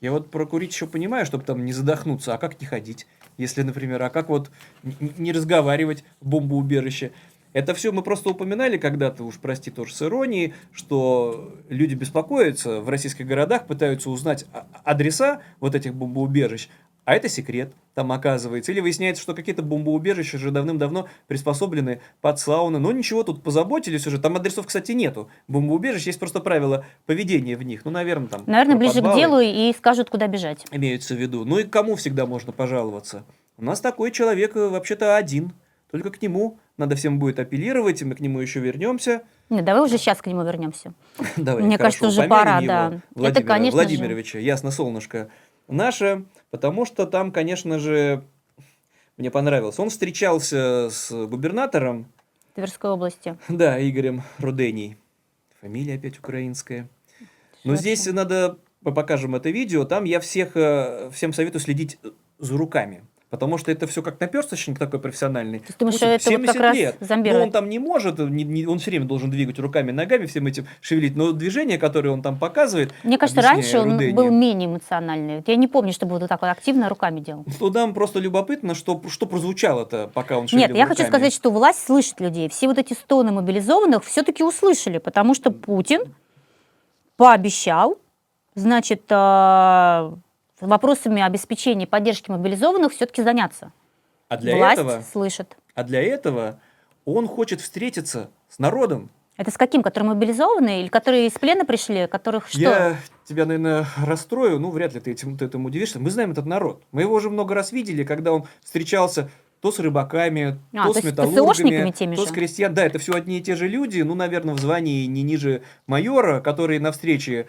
Я вот про курить еще понимаю, чтобы там не задохнуться, а как не ходить? Если, например, а как вот не разговаривать в бомбоубежище? Это все мы просто упоминали когда-то, уж прости тоже с иронией, что люди беспокоятся в российских городах, пытаются узнать а- адреса вот этих бомбоубежищ, а это секрет там оказывается. Или выясняется, что какие-то бомбоубежища уже давным-давно приспособлены под сауны. Но ничего, тут позаботились уже. Там адресов, кстати, нету. Бомбоубежищ есть просто правила поведения в них. Ну, наверное, там... Наверное, ближе к делу и скажут, куда бежать. Имеется в виду. Ну и кому всегда можно пожаловаться? У нас такой человек э, вообще-то один. Только к нему надо всем будет апеллировать, и мы к нему еще вернемся. Нет, давай уже сейчас к нему вернемся. <laughs> Давай, Мне хорошо, кажется, уже пора, его, да. Это, Владимира конечно же- Владимировича, ясно, солнышко наше, потому что там, конечно же, мне понравилось. Он встречался с губернатором, Тверской области. <laughs> да, Игорем Рудений. Фамилия опять украинская. Но здесь надо, мы покажем это видео, там я всех, э, всем советую следить за руками. Потому что это все как наперсточник такой профессиональный. Ты думаешь, Путин это вот как раз лет. зомбирует? Ну, он там не может, не- не- он все время должен двигать руками, ногами, всем этим шевелить. Но движения, которые он там показывает, Мне кажется, раньше он Рудению, был менее эмоциональный. Я не помню, чтобы вот так вот активно руками делал. Ну, нам просто любопытно, что, что прозвучало-то, пока он шевелил Нет, я хочу сказать, что власть слышит людей. Все вот эти стоны мобилизованных все-таки услышали, потому что Путин пообещал, значит, э, вопросами обеспечения и поддержки мобилизованных все-таки заняться. А для власть этого, слышит. а для этого он хочет встретиться с народом. Это с каким? Которые мобилизованные или которые из плена пришли, которых что? Я тебя, наверное, расстрою, ну, вряд ли ты этим, ты этому удивишься. Мы знаем этот народ. Мы его уже много раз видели, когда он встречался то с рыбаками, А, то, то с металлургами, то же? с крестьян. Да, это все одни и те же люди, ну, наверное, в звании не ниже майора, которые на встрече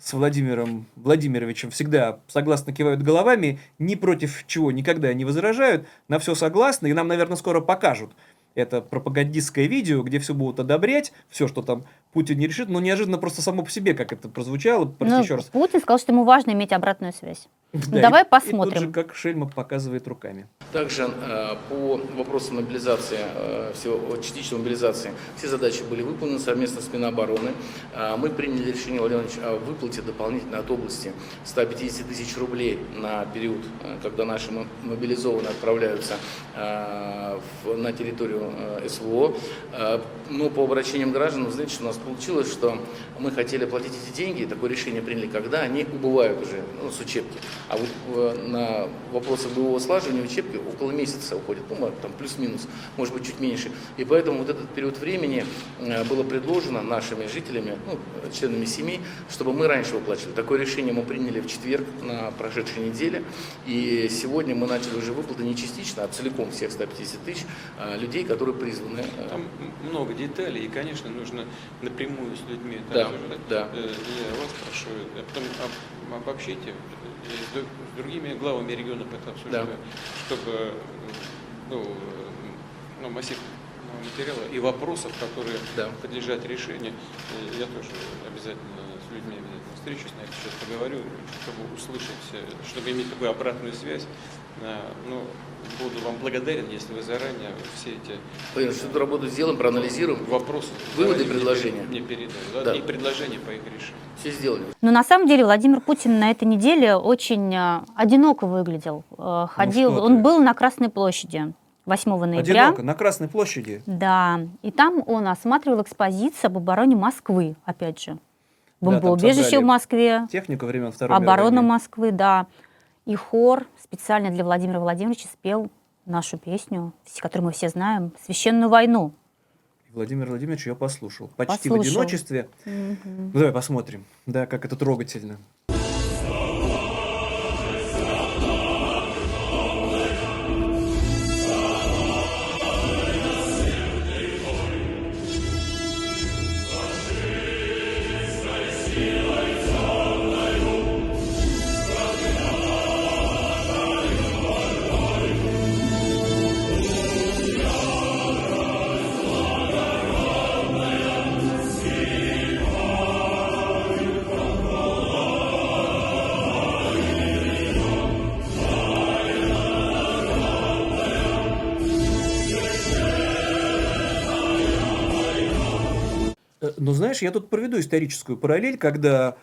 с Владимиром Владимировичем всегда согласно кивают головами, ни против чего никогда не возражают, на все согласны, и нам, наверное, скоро покажут это пропагандистское видео, где все будут одобрять, все, что там Путин не решит, но неожиданно просто само по себе, как это прозвучало, прости Ну, еще раз. Путин сказал, что ему важно иметь обратную связь. Да, Давай и- И посмотрим. тут же, как Шельма показывает руками. Также э, по вопросу мобилизации, э, всего, частичной мобилизации, все задачи были выполнены совместно с Минобороны. Э, Мы приняли решение, Владимир Владимирович, о выплате дополнительно от области 150 тысяч рублей на период, э, когда наши мо- мобилизованные отправляются э, в- на территорию э, СВО. Э, Но по обращениям граждан, вы знаете, что у нас получилось, что мы хотели оплатить эти деньги, такое решение приняли, когда они убывают уже ну, с учебки. А вот э, на вопросы боевого слаживания учебки около месяца уходит, ну, там плюс-минус, может быть, чуть меньше. И поэтому вот этот период времени э, было предложено нашими жителями, ну, членами семей, чтобы мы раньше выплачивали. Такое решение мы приняли в четверг на прошедшей неделе. И сегодня мы начали уже выплаты не частично, а целиком всех 150 тысяч э, людей, которые призваны. Там много деталей, и, конечно, нужно напрямую с людьми Да, обсуждать. да. Э, Я вас прошу, а потом об- обобщите, и с другими главами регионов это обсуждаю, чтобы ну, э, ну, массив материала и вопросов, которые подлежат решению, э, я тоже обязательно с людьми обязательно встречусь, на это сейчас поговорю, чтобы услышать, э, чтобы иметь такую обратную связь. Э, Ну, буду вам благодарен, если вы заранее все эти Владимир, что эту работу сделаем, проанализируем. Вопросы. Выводы, мне предложения. Мне передали. Да? Да. И предложения по их решению. Все сделали. Но на самом деле Владимир Путин на этой неделе очень э, одиноко выглядел. Э, Ходил, Ну он был на Красной площади 8 ноября. Одиноко, на Красной площади. Да, и там он осматривал экспозицию об обороне Москвы, опять же. Бомбоубежище собрали в Москве, Технику времен Второй оборона мировой войны. Москвы, да. И хор специально для Владимира Владимировича спел нашу песню, которую мы все знаем, «Священную войну». Владимир Владимирович ее послушал. Почти в Послушал. одиночестве. Мгм. Ну, давай посмотрим. Да, как это трогательно. Знаешь, я тут проведу историческую параллель, когда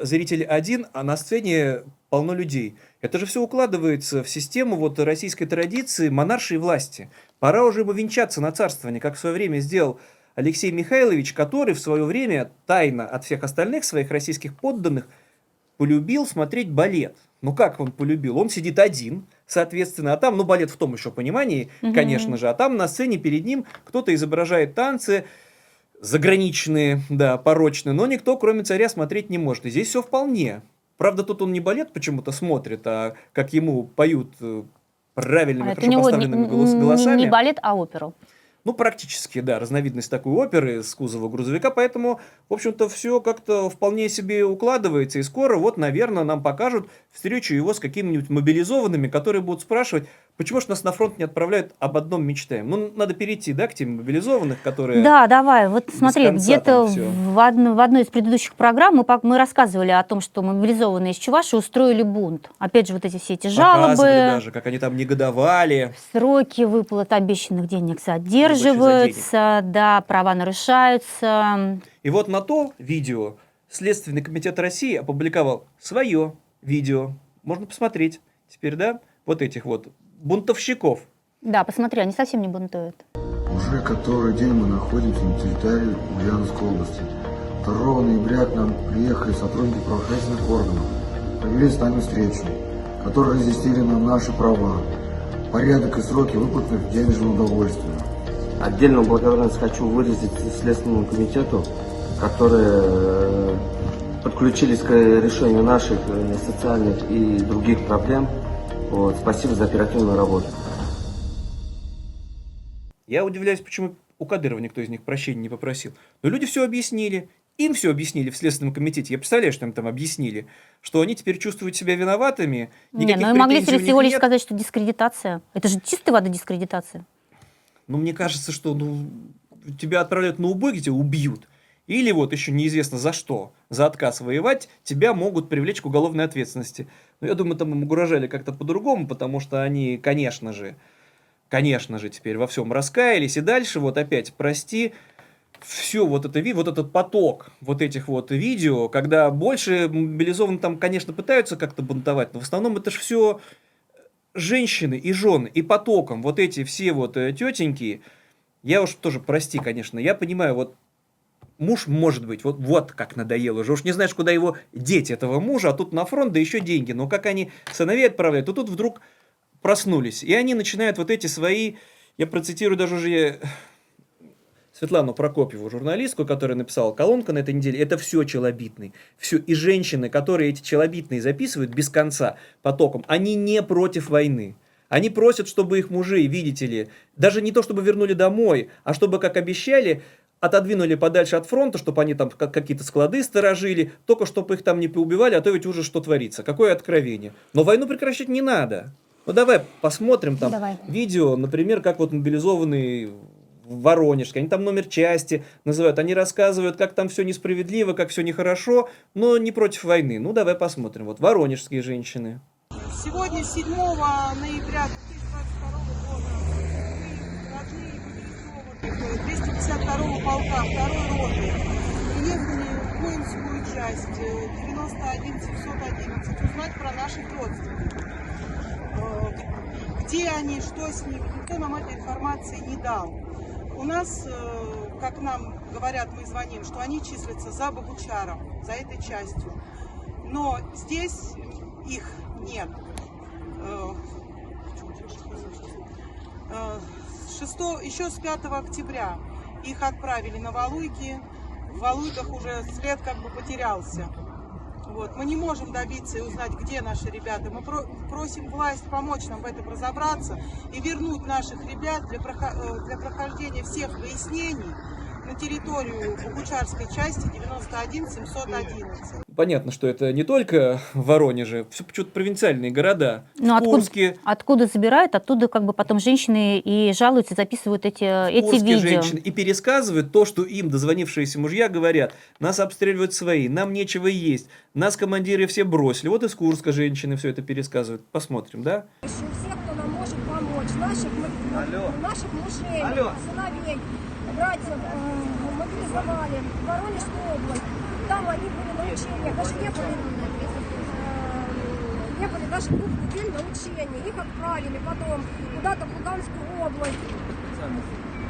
зритель один, а на сцене полно людей. Это же все укладывается в систему вот российской традиции монаршей власти. Пора уже ему венчаться на царствование, как в свое время сделал Алексей Михайлович, который в свое время тайно от всех остальных своих российских подданных полюбил смотреть балет. Ну как он полюбил? Он сидит один, соответственно, а там, ну балет в том еще понимании, Мгм. конечно же, а там на сцене перед ним кто-то изображает танцы, заграничные, да, порочные, но никто, кроме царя, смотреть не может. И здесь все вполне. Правда, тут он не балет почему-то смотрит, а как ему поют э, правильными, А хорошо не, поставленными не- голосами. не балет, а оперу. Ну, практически, да, разновидность такой оперы с кузова грузовика, поэтому, в общем-то, все как-то вполне себе укладывается, и скоро, вот, наверное, нам покажут встречу его с какими-нибудь мобилизованными, которые будут спрашивать, почему же нас на фронт не отправляют, об одном мечтаем. Ну, надо перейти, да, к тем мобилизованных, которые... Да, давай. Вот смотри, где-то в, одно- в одной из предыдущих программ мы, мы рассказывали о том, что мобилизованные из Чуваши устроили бунт. Опять же, вот эти все эти Показывали жалобы, даже, как они там негодовали. сроки выплат обещанных денег задерживаются, да, права нарушаются. И вот на то видео Следственный комитет России опубликовал свое видео. Можно посмотреть теперь, да, вот этих вот бунтовщиков. Да, посмотри, они совсем не бунтуют. Уже который день мы находимся на территории Ульяновской области. 2 ноября к нам приехали сотрудники правоохранительных органов, провели с нами встречу, которые разъяснили нам наши права, порядок и сроки выплаты денежного удовольствия. Отдельную благодарность хочу выразить Следственному комитету, которые э, подключились к решению наших э, социальных и других проблем. Вот, спасибо за оперативную работу. Я удивляюсь, почему у Кадырова никто из них прощения не попросил. Но люди все объяснили. Им все объяснили в Следственном комитете. Я представляю, что им там объяснили. Что они теперь чувствуют себя виноватыми. Не, ну и могли всего лишь нет. сказать, что дискредитация. Это же чистая вода дискредитация. Ну, мне кажется, что ну, тебя отправляют на убой, где тебя убьют. Или вот еще неизвестно за что, за отказ воевать, тебя могут привлечь к уголовной ответственности. Но я думаю, там им угрожали как-то по-другому, потому что они, конечно же, конечно же, теперь во всем раскаялись. И дальше вот опять, прости, все вот это вот этот поток вот этих вот видео, когда больше мобилизованные там, конечно, пытаются как-то бунтовать, но в основном это же все женщины и жены, и потоком вот эти все вот э, тетеньки, я уж тоже, прости, конечно, я понимаю, вот муж может быть, вот, вот как надоел уже, уж не знаешь, куда его деть, этого мужа, а тут на фронт, да еще деньги, но как они сыновей отправляют, то тут вдруг проснулись, и они начинают вот эти свои, я процитирую даже уже Светлану Прокопьеву, журналистку, которая написала колонка на этой неделе, это все челобитный. Все. И женщины, которые эти челобитные записывают без конца потоком, они не против войны. Они просят, чтобы их мужей, видите ли, даже не то, чтобы вернули домой, а чтобы, как обещали, отодвинули подальше от фронта, чтобы они там как- какие-то склады сторожили, только чтобы их там не поубивали, а то ведь уже что творится. Какое откровение. Но войну прекращать не надо. Ну давай посмотрим там Давай. видео, например, как вот мобилизованные в Воронежске, они там номер части называют, они рассказывают, как там все несправедливо, как все нехорошо, но не против войны. Ну давай посмотрим. Вот воронежские женщины. Сегодня, 7 ноября 252 полка, второй роты, приехали в воинскую часть э, 91 711 узнать про наших родственников. Э, Где они, что с ними, никто нам этой информации не дал. У нас, э, как нам говорят, мы звоним, что они числятся за Богучаром, за этой частью. Но здесь их нет. Э, э, с 6 еще с 5 октября их отправили на Валуйки. В Валуйках уже след как бы потерялся. Вот. Мы не можем добиться и узнать, где наши ребята. Мы про- просим власть помочь нам в этом разобраться и вернуть наших ребят для, э, для прохождения всех выяснений на территорию Богучарской части 91 711. Понятно, что это не только в Воронеже, все почему-то провинциальные города. Ну, в откуда, Курске, откуда забирают, оттуда как бы потом женщины и жалуются, записывают эти, эти Курске видео. женщины и пересказывают то, что им дозвонившиеся мужья говорят. Нас обстреливают свои, нам нечего есть, нас командиры все бросили. Вот из Курска женщины все это пересказывают. Посмотрим, да? Все, кто нам может помочь, наших, мы- наших мужей, Алло. сыновей, братьев э, мобилизовали в Воронежскую область. Там они были на учениях, даже не были, э, не были даже двух недель на учении. Их отправили потом куда-то в Луганскую область.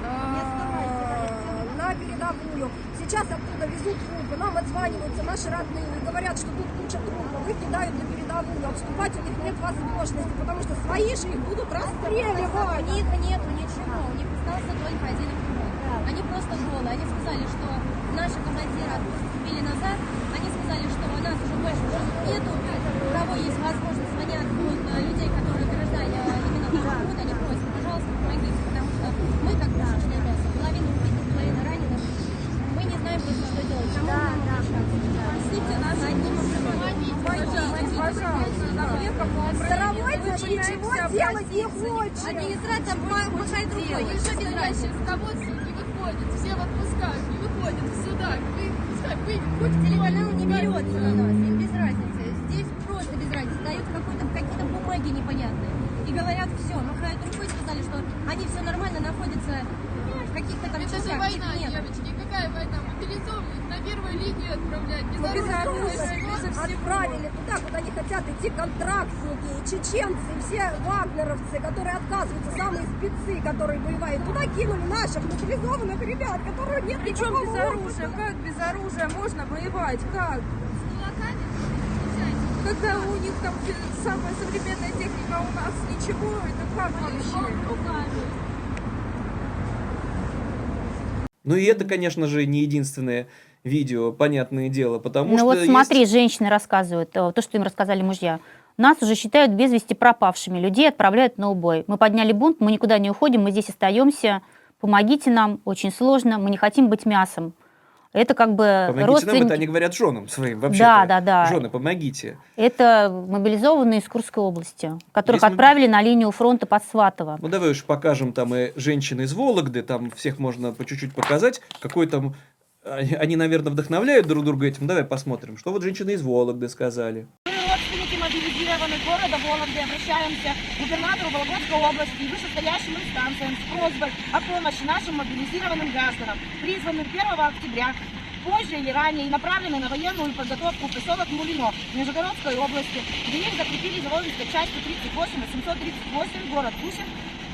э, на передовую. Сейчас оттуда везут трупы, нам отзваниваются наши родные и говорят, что тут куча трупов, их кидают на передовую, отступать у них нет возможности, потому что свои же их будут расстреливать. У них нету ничего, у них остался только один. Они просто голые. Они сказали, что наши командиры отступили назад. Они сказали, что у нас уже больше нету. У кого есть возможность, звонят от э, людей, которые ограждали э, именно наш путь, они просят, пожалуйста, помогите, потому что мы, как пушечное мясо, половина убитых, половина раненых, мы не знаем просто, что делать. Кому Да, да. обращаться? Спасите нас одним пожалуйста, пожалуйста. Старовойцев ничего делать не хочет. Администрация махает рукой, и что без разницы. Выходит, все в отпусках, не выходят в судах. Вы, пускай выйдет, хоть Телеканал не берется на нас, им без разницы. Здесь просто без разницы. Дают какой-то, какие-то бумаги непонятные. И говорят все, махают рукой, сказали, что они все нормально находятся в каких-то там Это же война, нет. девочки, какая война? Мобилизованных на первую линию отправлять, безоружных без всего. отправили туда, куда не хотят идти контрактники, и чеченцы, и все вагнеровцы, которые отказываются, самые спецы, которые воевают. Туда кинули наших мобилизованных ребят, которые нет Причем никакого без оружия? опыта. Как без оружия можно воевать? Как? Когда у них там те- самая современная техника, а у нас ничего, это как вообще? Ну и это, конечно же, не единственное видео, понятное дело, потому ну что вот есть- смотри, женщины рассказывают, э, то, что им рассказали мужья. Нас уже считают без вести пропавшими, людей отправляют на убой. Мы подняли бунт, мы никуда не уходим, мы здесь остаемся. Помогите нам, очень сложно, мы не хотим быть мясом. Это как бы Помогите нам, родственники. это они говорят женам своим вообще. Да, да, да. Жены, помогите. Это мобилизованные из Курской области, которых Здесь мы- отправили на линию фронта под Сватово. Ну давай уж покажем там и женщин из Вологды, там всех можно по чуть-чуть показать, какой там они, наверное, вдохновляют друг друга этим. Давай посмотрим, что вот женщины из Вологды сказали. Мобилизированных города Вологды, обращаемся к губернатору Вологодской области и вышестоящим инстанциям с просьбой о помощи нашим мобилизированным гражданам, призванным 1 октября позже или ранее и направлены на военную подготовку в поселок Мулино Нижегородской области, где их закрепили за Волжской частью 38 838 город Гусев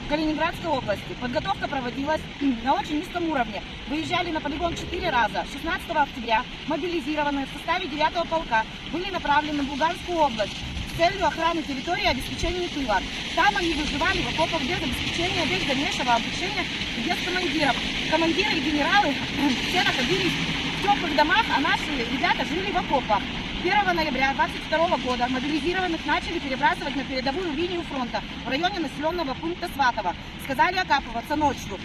Калининградской области. Подготовка проводилась <clears throat> на очень низком уровне. Выезжали на полигон 4 раза. 16 октября мобилизированные в составе 9 полка были направлены в Луганскую область целью охраны территории и обеспечения тыла. Там они выживали в окопах без обеспечения, без дальнейшего обучения и без командиров. Командиры и генералы <clears throat> все находились в теплых домах, а наши ребята жили в окопах. 1 ноября 2022 года мобилизированных начали перебрасывать на передовую линию фронта в районе населенного пункта Сватово. Сказали окапываться ночью.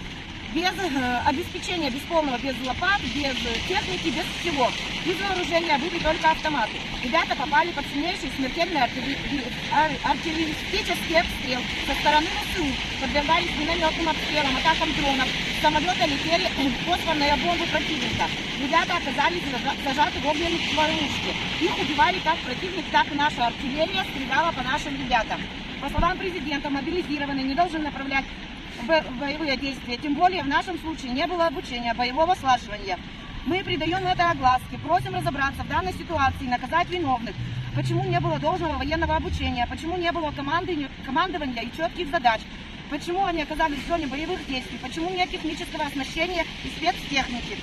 Без э, обеспечения, без полного, без лопат, без э, техники, без всего. Из вооружения были только автоматы. Ребята попали под сильнейший смертельный артилли- ар- артиллеристический обстрел со стороны ВСУ. Подвергались минометным обстрелам, атакам дронов. С самолета летели фосфорные бомбы противника. Ребята оказались зажа- зажаты в огненной ловушке. Их убивали как противник, так и наша артиллерия стреляла по нашим ребятам. По словам президента, мобилизированные не должны направлять боевые действия. Тем более в нашем случае не было обучения, боевого слаживания. Мы придаем это огласке, просим разобраться в данной ситуации, наказать виновных. Почему не было должного военного обучения, почему не было команды, командования и четких задач, почему они оказались в зоне боевых действий, почему нет технического оснащения и спецтехники.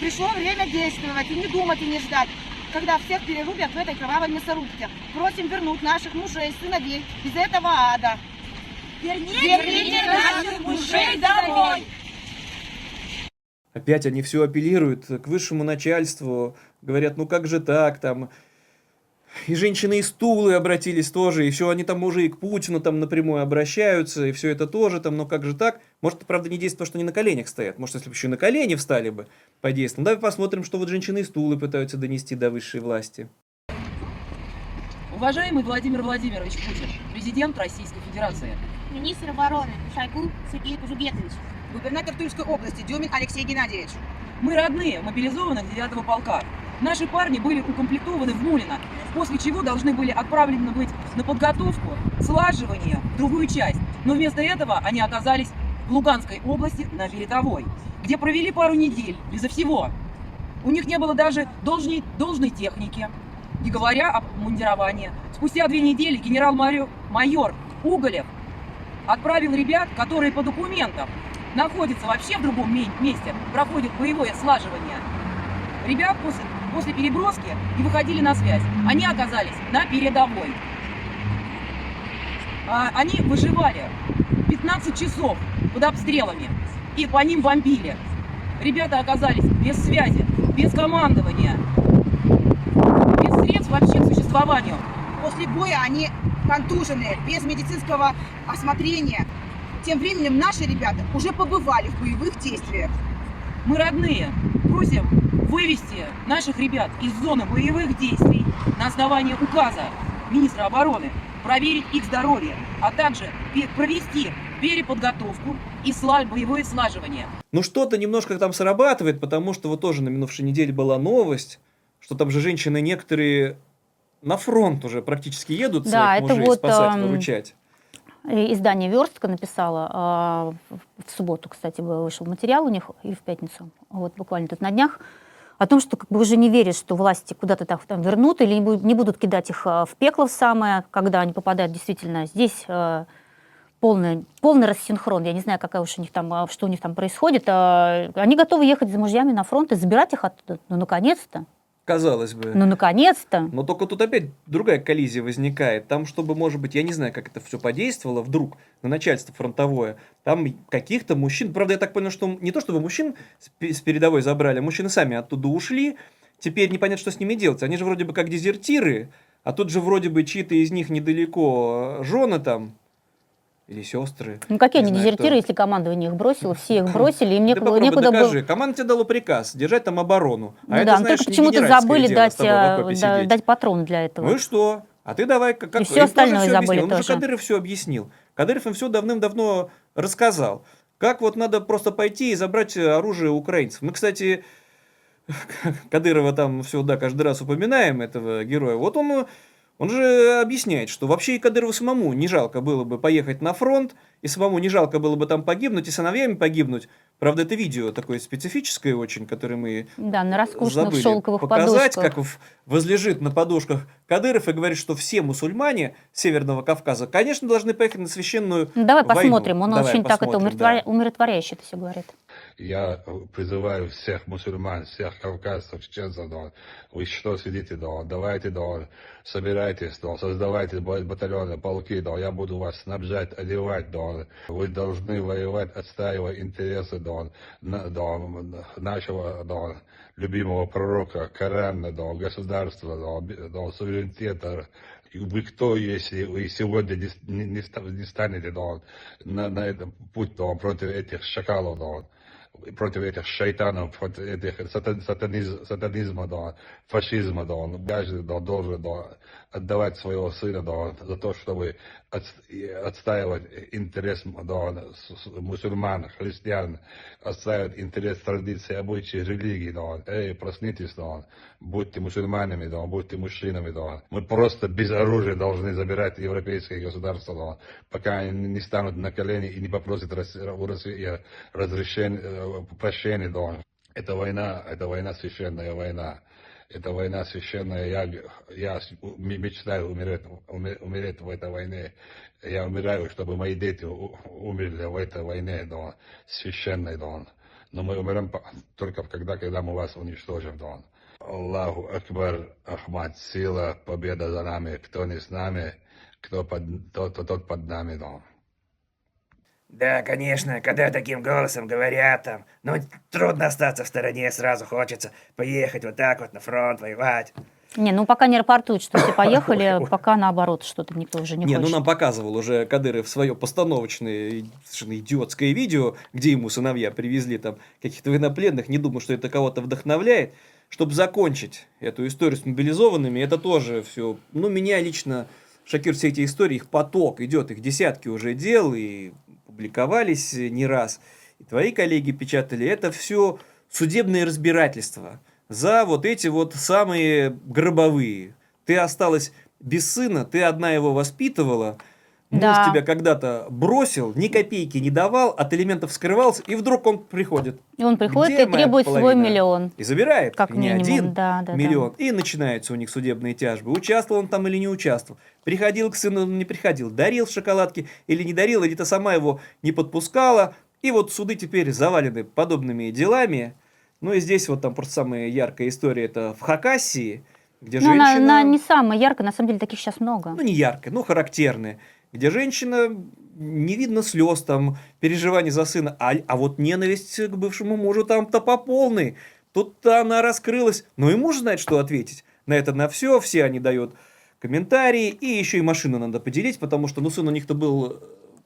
Пришло время действовать и не думать и не ждать, когда всех перерубят в этой кровавой мясорубке. Просим вернуть наших мужей, сыновей из этого ада. Верните наших мужей домой! Опять они все апеллируют к высшему начальству, говорят, ну как же так, там... И женщины из Тулы обратились тоже, и все, они там уже и к Путину там напрямую обращаются, и все это тоже там, но как же так? Может, правда, не действует то, что они на коленях стоят. Может, если бы еще и на колени встали бы, подействовало. Давай посмотрим, что вот женщины из Тулы пытаются донести до высшей власти. Уважаемый Владимир Владимирович Путин, президент Российской Федерации. Министр обороны Шойгу Сергей Кужугетович. Губернатор Тульской области Дюмин Алексей Геннадьевич. Мы родные мобилизованных 9 полка. Наши парни были укомплектованы в Мулино, после чего должны были отправлены быть на подготовку, слаживание в другую часть. Но вместо этого они оказались в Луганской области на передовой, где провели пару недель безо всего. У них не было даже должной, должной техники, не говоря об мундировании. Спустя две недели генерал-майор Уголев отправил ребят, которые по документам находятся вообще в другом ме- месте, проходят боевое слаживание. Ребят после, после переброски и выходили на связь. Они оказались на передовой. А, они выживали 15 часов под обстрелами и по ним бомбили. Ребята оказались без связи, без командования, без средств вообще к существованию. После боя они контуженные, без медицинского осмотрения. Тем временем наши ребята уже побывали в боевых действиях. Мы родные. Просим вывести наших ребят из зоны боевых действий на основании указа министра обороны, проверить их здоровье, а также провести переподготовку и сла- боевое слаживание. Ну что-то немножко там срабатывает, потому что вот тоже на минувшей неделе была новость, что там же женщины некоторые на фронт уже практически едут Да, своих это мужей вот, спасать, эм, выручать. Издание «Верстка» написало, а, в- субботу, кстати, вышел материал у них, и в пятницу, вот буквально тут на днях, о том, что как бы уже не верят, что власти куда-то так там вернут или не будут, не будут кидать их а, в пекло в самое, когда они попадают действительно здесь а, полный, полный рассинхрон. Я не знаю, какая уж у них там, что у них там происходит. а, Они готовы ехать за мужьями на фронт и забирать их оттуда. Ну, наконец-то. Казалось бы. Ну, наконец-то. Но только тут опять другая коллизия возникает. Там, чтобы, может быть, я не знаю, как это все подействовало вдруг на начальство фронтовое, там каких-то мужчин, правда, я так понял, что не то чтобы мужчин с пе- с передовой забрали, а мужчины сами оттуда ушли, теперь непонятно, что с ними делать. Они же вроде бы как дезертиры, а тут же вроде бы чьи-то из них недалеко э, жены там, или сестры. Ну, какие они дезертиры, кто. если командование их бросило, все их <clears throat> бросили, им некуда, попробуй некуда было... докажи. Команда тебе дала приказ держать там оборону. А Ну это, да, знаешь, только почему-то забыли дать, а, да- дать патроны для этого. Ну и что? А ты давай как... как- им тоже остальное всё забыли объяснил. Он же тоже. Кадыров все объяснил. Кадыров им все давным-давно рассказал. Как вот надо просто пойти и забрать оружие украинцев. Мы, кстати, <laughs> Кадырова там все, да, каждый раз упоминаем, этого героя, вот он, он же объясняет, что вообще и Кадырову самому не жалко было бы поехать на фронт, и самому не жалко было бы там погибнуть, и сыновьями погибнуть. Правда, это видео такое специфическое очень, которое мы Да, на роскошных забыли шелковых показать, подушках. как возлежит на подушках Кадыров и говорит, что все мусульмане Северного Кавказа, конечно, должны поехать на священную Ну, давай войну. посмотрим, он Давай очень так это посмотрим, умиротворя- да. умиротворяюще это все говорит. Я призываю всех мусульман, всех кавказцев, чеченцев, да, вы что сидите, да, давайте, да, собирайтесь, да, создавайте ба- батальоны, полки, да, я буду вас снабжать, одевать, да, вы должны воевать, отстаивать интересы, да, на- да, нашего, да, любимого пророка, Корана, да, государства, да, да, суверенитета, вы кто, если вы сегодня не, не- не ста- не станете да, на, на этом путь да, против этих шакалов, да, против этих шайтанов, против этих сатан- сатаниз- сатанизма, да, фашизма, да, он каждый да, должен да, отдавать своего сына да, за то, чтобы отстаивать интерес да, мусульман, христиан, отстаивать интерес традиций, обычаи, религии. Да. Эй, проснитесь, да. будьте мусульманами, да, будьте мужчинами. Да. Мы просто без оружия должны забирать европейские государства, да, пока они не станут на колени и не попросят Рос- у России разрешения, э, прощения. Да. Это война, это война священная война. Это война священная. Я, я мечтаю умереть, уме- умереть в этой войне. Я умираю, чтобы мои дети умерли в этой войне, да, священной, да. Но мы умрем только когда, когда мы вас уничтожим, да. Аллаху Акбар, Ахмад, сила, победа за нами. Кто не с нами, кто под, тот, тот, тот под нами, да. Да, конечно, когда таким голосом говорят там, ну, трудно остаться в стороне, сразу хочется поехать вот так вот на фронт воевать. Не, ну пока не рапортуют, что все <coughs> поехали, пока наоборот что-то никто уже не, Не, хочет. ну нам показывал уже Кадыров свое постановочное, совершенно идиотское видео, где ему сыновья привезли там каких-то военнопленных. Не думаю, что это кого-то вдохновляет. Чтобы закончить эту историю с мобилизованными, это тоже все, ну, меня лично шокируют все эти истории, их поток идет, их десятки уже дел, и публиковались не раз. И твои коллеги печатали, это все судебные разбирательства за вот эти вот самые гробовые. Ты осталась без сына, ты одна его воспитывала, муж Да. тебя когда-то бросил, ни копейки не давал, от элементов скрывался, и вдруг он приходит. И он приходит Где и требует свой половина? миллион. И забирает Как не минимум, один да, да, да. миллион. И начинаются у них судебные тяжбы. Участвовал он там или не участвовал. Приходил к сыну, не приходил. Дарил шоколадки или не дарил, или-то сама его не подпускала. И вот суды теперь завалены подобными делами. Ну и здесь вот там просто самая яркая история, это в Хакасии, где Ну, она, женщина... она не самая яркая, на самом деле таких сейчас много. Ну, не яркая, но характерная. Где женщина, не видно слез, там, переживаний за сына, а, а вот ненависть к бывшему мужу там-то по полной. Тут-то она раскрылась. Но и муж знает, что ответить. На это на все, все они дают комментарии, и еще и машину надо поделить, потому что, ну, сын у них-то был э,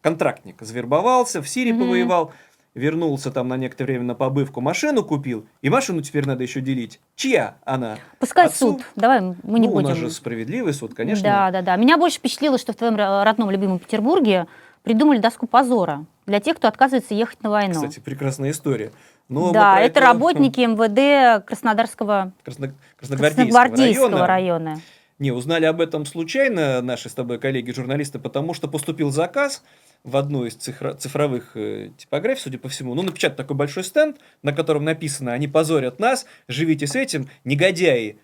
контрактник, завербовался, в Сирии Мгм. повоевал, вернулся там на некоторое время на побывку, машину купил, и машину теперь надо еще делить. Чья она? Пускай Отцу? суд. Давай мы не ну, будем. у нас же справедливый суд, конечно. Да, да, да. Меня больше впечатлило, что в твоем ро- родном любимом Петербурге придумали доску позора для тех, кто отказывается ехать на войну. Кстати, прекрасная история. Но да, про это работники <laughs> МВД Краснодарского, Красно- Красногвардейского, Красногвардейского района. района. Не, узнали об этом случайно наши с тобой коллеги-журналисты, потому что поступил заказ в одну из цифро- цифровых э, типографий, судя по всему. Ну, напечатать такой большой стенд, на котором написано «Они позорят нас, живите с этим, негодяи».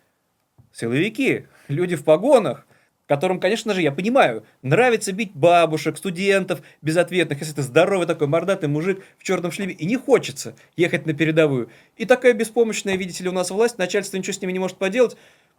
Силовики, люди в погонах, которым, конечно же, я понимаю, нравится бить бабушек, студентов безответных, если ты здоровый такой мордатый мужик в черном шлеме, и не хочется ехать на передовую. И такая беспомощная, видите ли, у нас власть, начальство ничего с ними не может поделать.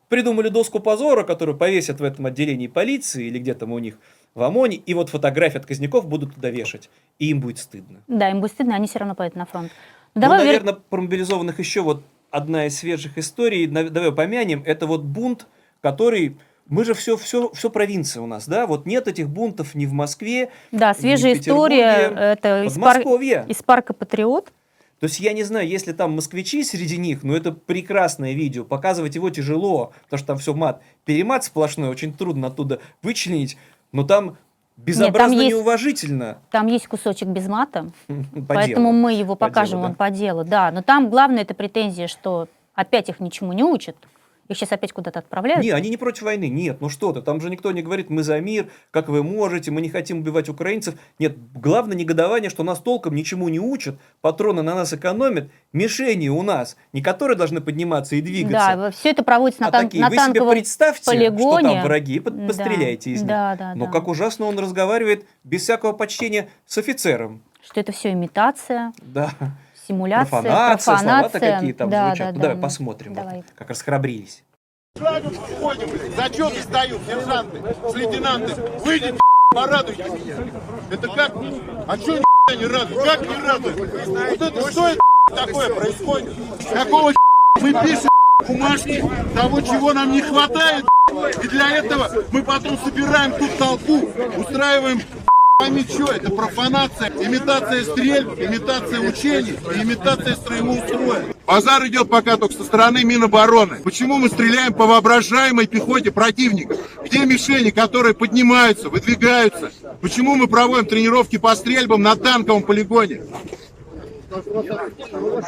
Придумали доску позора, которую повесят в этом отделении полиции или где там у них в ОМОНе, и вот фотографии отказников будут туда вешать. И им будет стыдно. Да, им будет стыдно, они все равно поедут на фронт. Ну, Давай вер- наверное, про мобилизованных еще вот одна из свежих историй, давай помянем, это вот бунт, который... Мы же все, все, все провинция у нас, да? Вот нет этих бунтов ни в Москве, Да, ни в свежая история, Петербурге, это из, пар- из парка Патриот. То есть я не знаю, если там москвичи среди них, но это прекрасное видео, показывать его тяжело, потому что там все мат. Перемат сплошной, очень трудно оттуда вычленить, но там безобразно есть- неуважительно. Там есть кусочек без мата, По поэтому мы его По покажем он по делу. Да, но там главное это претензия, что опять их ничему не учат. Их сейчас опять куда-то отправляют. Не, они не против войны. Нет, ну что ты, там же никто не говорит, мы за мир, как вы можете, мы не хотим убивать украинцев. Нет, главное негодование, что нас толком ничему не учат, патроны на нас экономят, мишени у нас, не которые должны подниматься и двигаться. Да, все это проводится на, а тан- такие, на вы себе представьте, полигоне. что там враги, Да, постреляйте из них. да, да, Но да. как ужасно он разговаривает без всякого почтения с офицером. Что это все имитация, Да. Симуляция, Профанация, слова-то профанация. какие там да, звучат. Да, Ну, давай да. посмотрим, вот, Давай. как расхрабрились. Ходим, зачеты сдают, сержанты, с лейтенанты. Выйдите, порадуйте меня. Это как? А что не радует? Как не радует? Вот это что это <laughs> такое происходит? Какого <laughs> мы пишем <laughs> бумажки того, чего нам не хватает? И для этого мы потом собираем тут толпу, устраиваем пойми что, это профанация, имитация стрельб, имитация учений и имитация строевого. Базар идет пока только со стороны Минобороны. Почему мы стреляем по воображаемой пехоте противника? Где мишени, которые поднимаются, выдвигаются? Почему мы проводим тренировки по стрельбам на танковом полигоне?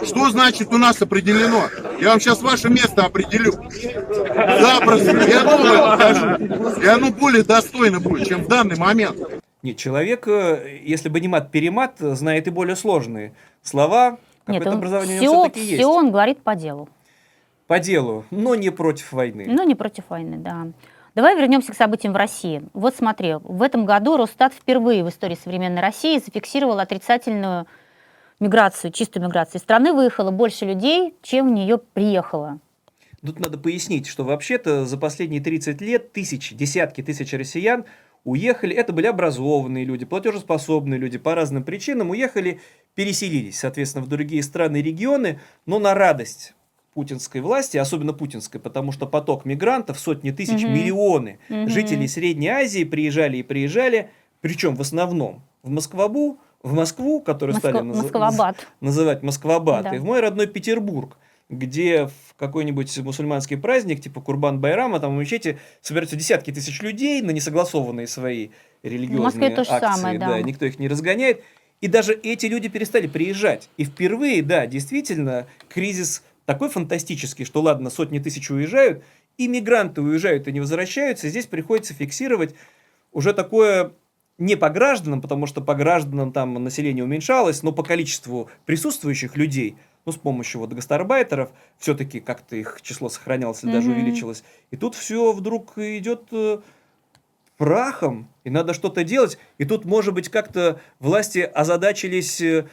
Что значит у нас определено? Я вам сейчас ваше место определю. Запросто. Я думаю, скажу. И оно более достойно будет, чем в данный момент. Нет, человек, э, если бы не мат-перемат, э, знает и более сложные слова. Нет, Какое-то он образование у все, него все-таки есть. все он говорит по делу. По делу, но не против войны. Но не против войны, да. Давай вернемся к событиям в России. Вот смотри, в этом году Росстат впервые в истории современной России зафиксировал отрицательную миграцию, чистую миграцию. Из страны выехало больше людей, чем в нее приехало. Тут надо пояснить, что вообще-то за последние 30 лет тысячи, десятки тысяч россиян уехали, это были образованные люди, платежеспособные люди, по разным причинам уехали, переселились, соответственно, в другие страны и регионы, но на радость путинской власти, особенно путинской, потому что поток мигрантов, сотни тысяч, Мгм. миллионы Мгм. жителей Средней Азии приезжали и приезжали, причем в основном в Москву, в Москву, которую Москва- стали наз- <laughs> называть Москвабад, Да. и в мой родной Петербург, где в какой-нибудь мусульманский праздник, типа Курбан-Байрама, там в мечети собираются десятки тысяч людей на несогласованные свои религиозные акции. самое, да. никто их не разгоняет. И даже эти люди перестали приезжать. И впервые, да, действительно, кризис такой фантастический, что ладно, сотни тысяч уезжают, и мигранты уезжают и не возвращаются. Здесь приходится фиксировать уже такое не по гражданам, потому что по гражданам там население уменьшалось, но по количеству присутствующих людей, ну, с помощью вот гастарбайтеров, все-таки как-то их число сохранялось или даже Мгм. увеличилось. И тут все вдруг идет э, прахом, и надо что-то делать. И тут, может быть, как-то власти озадачились э,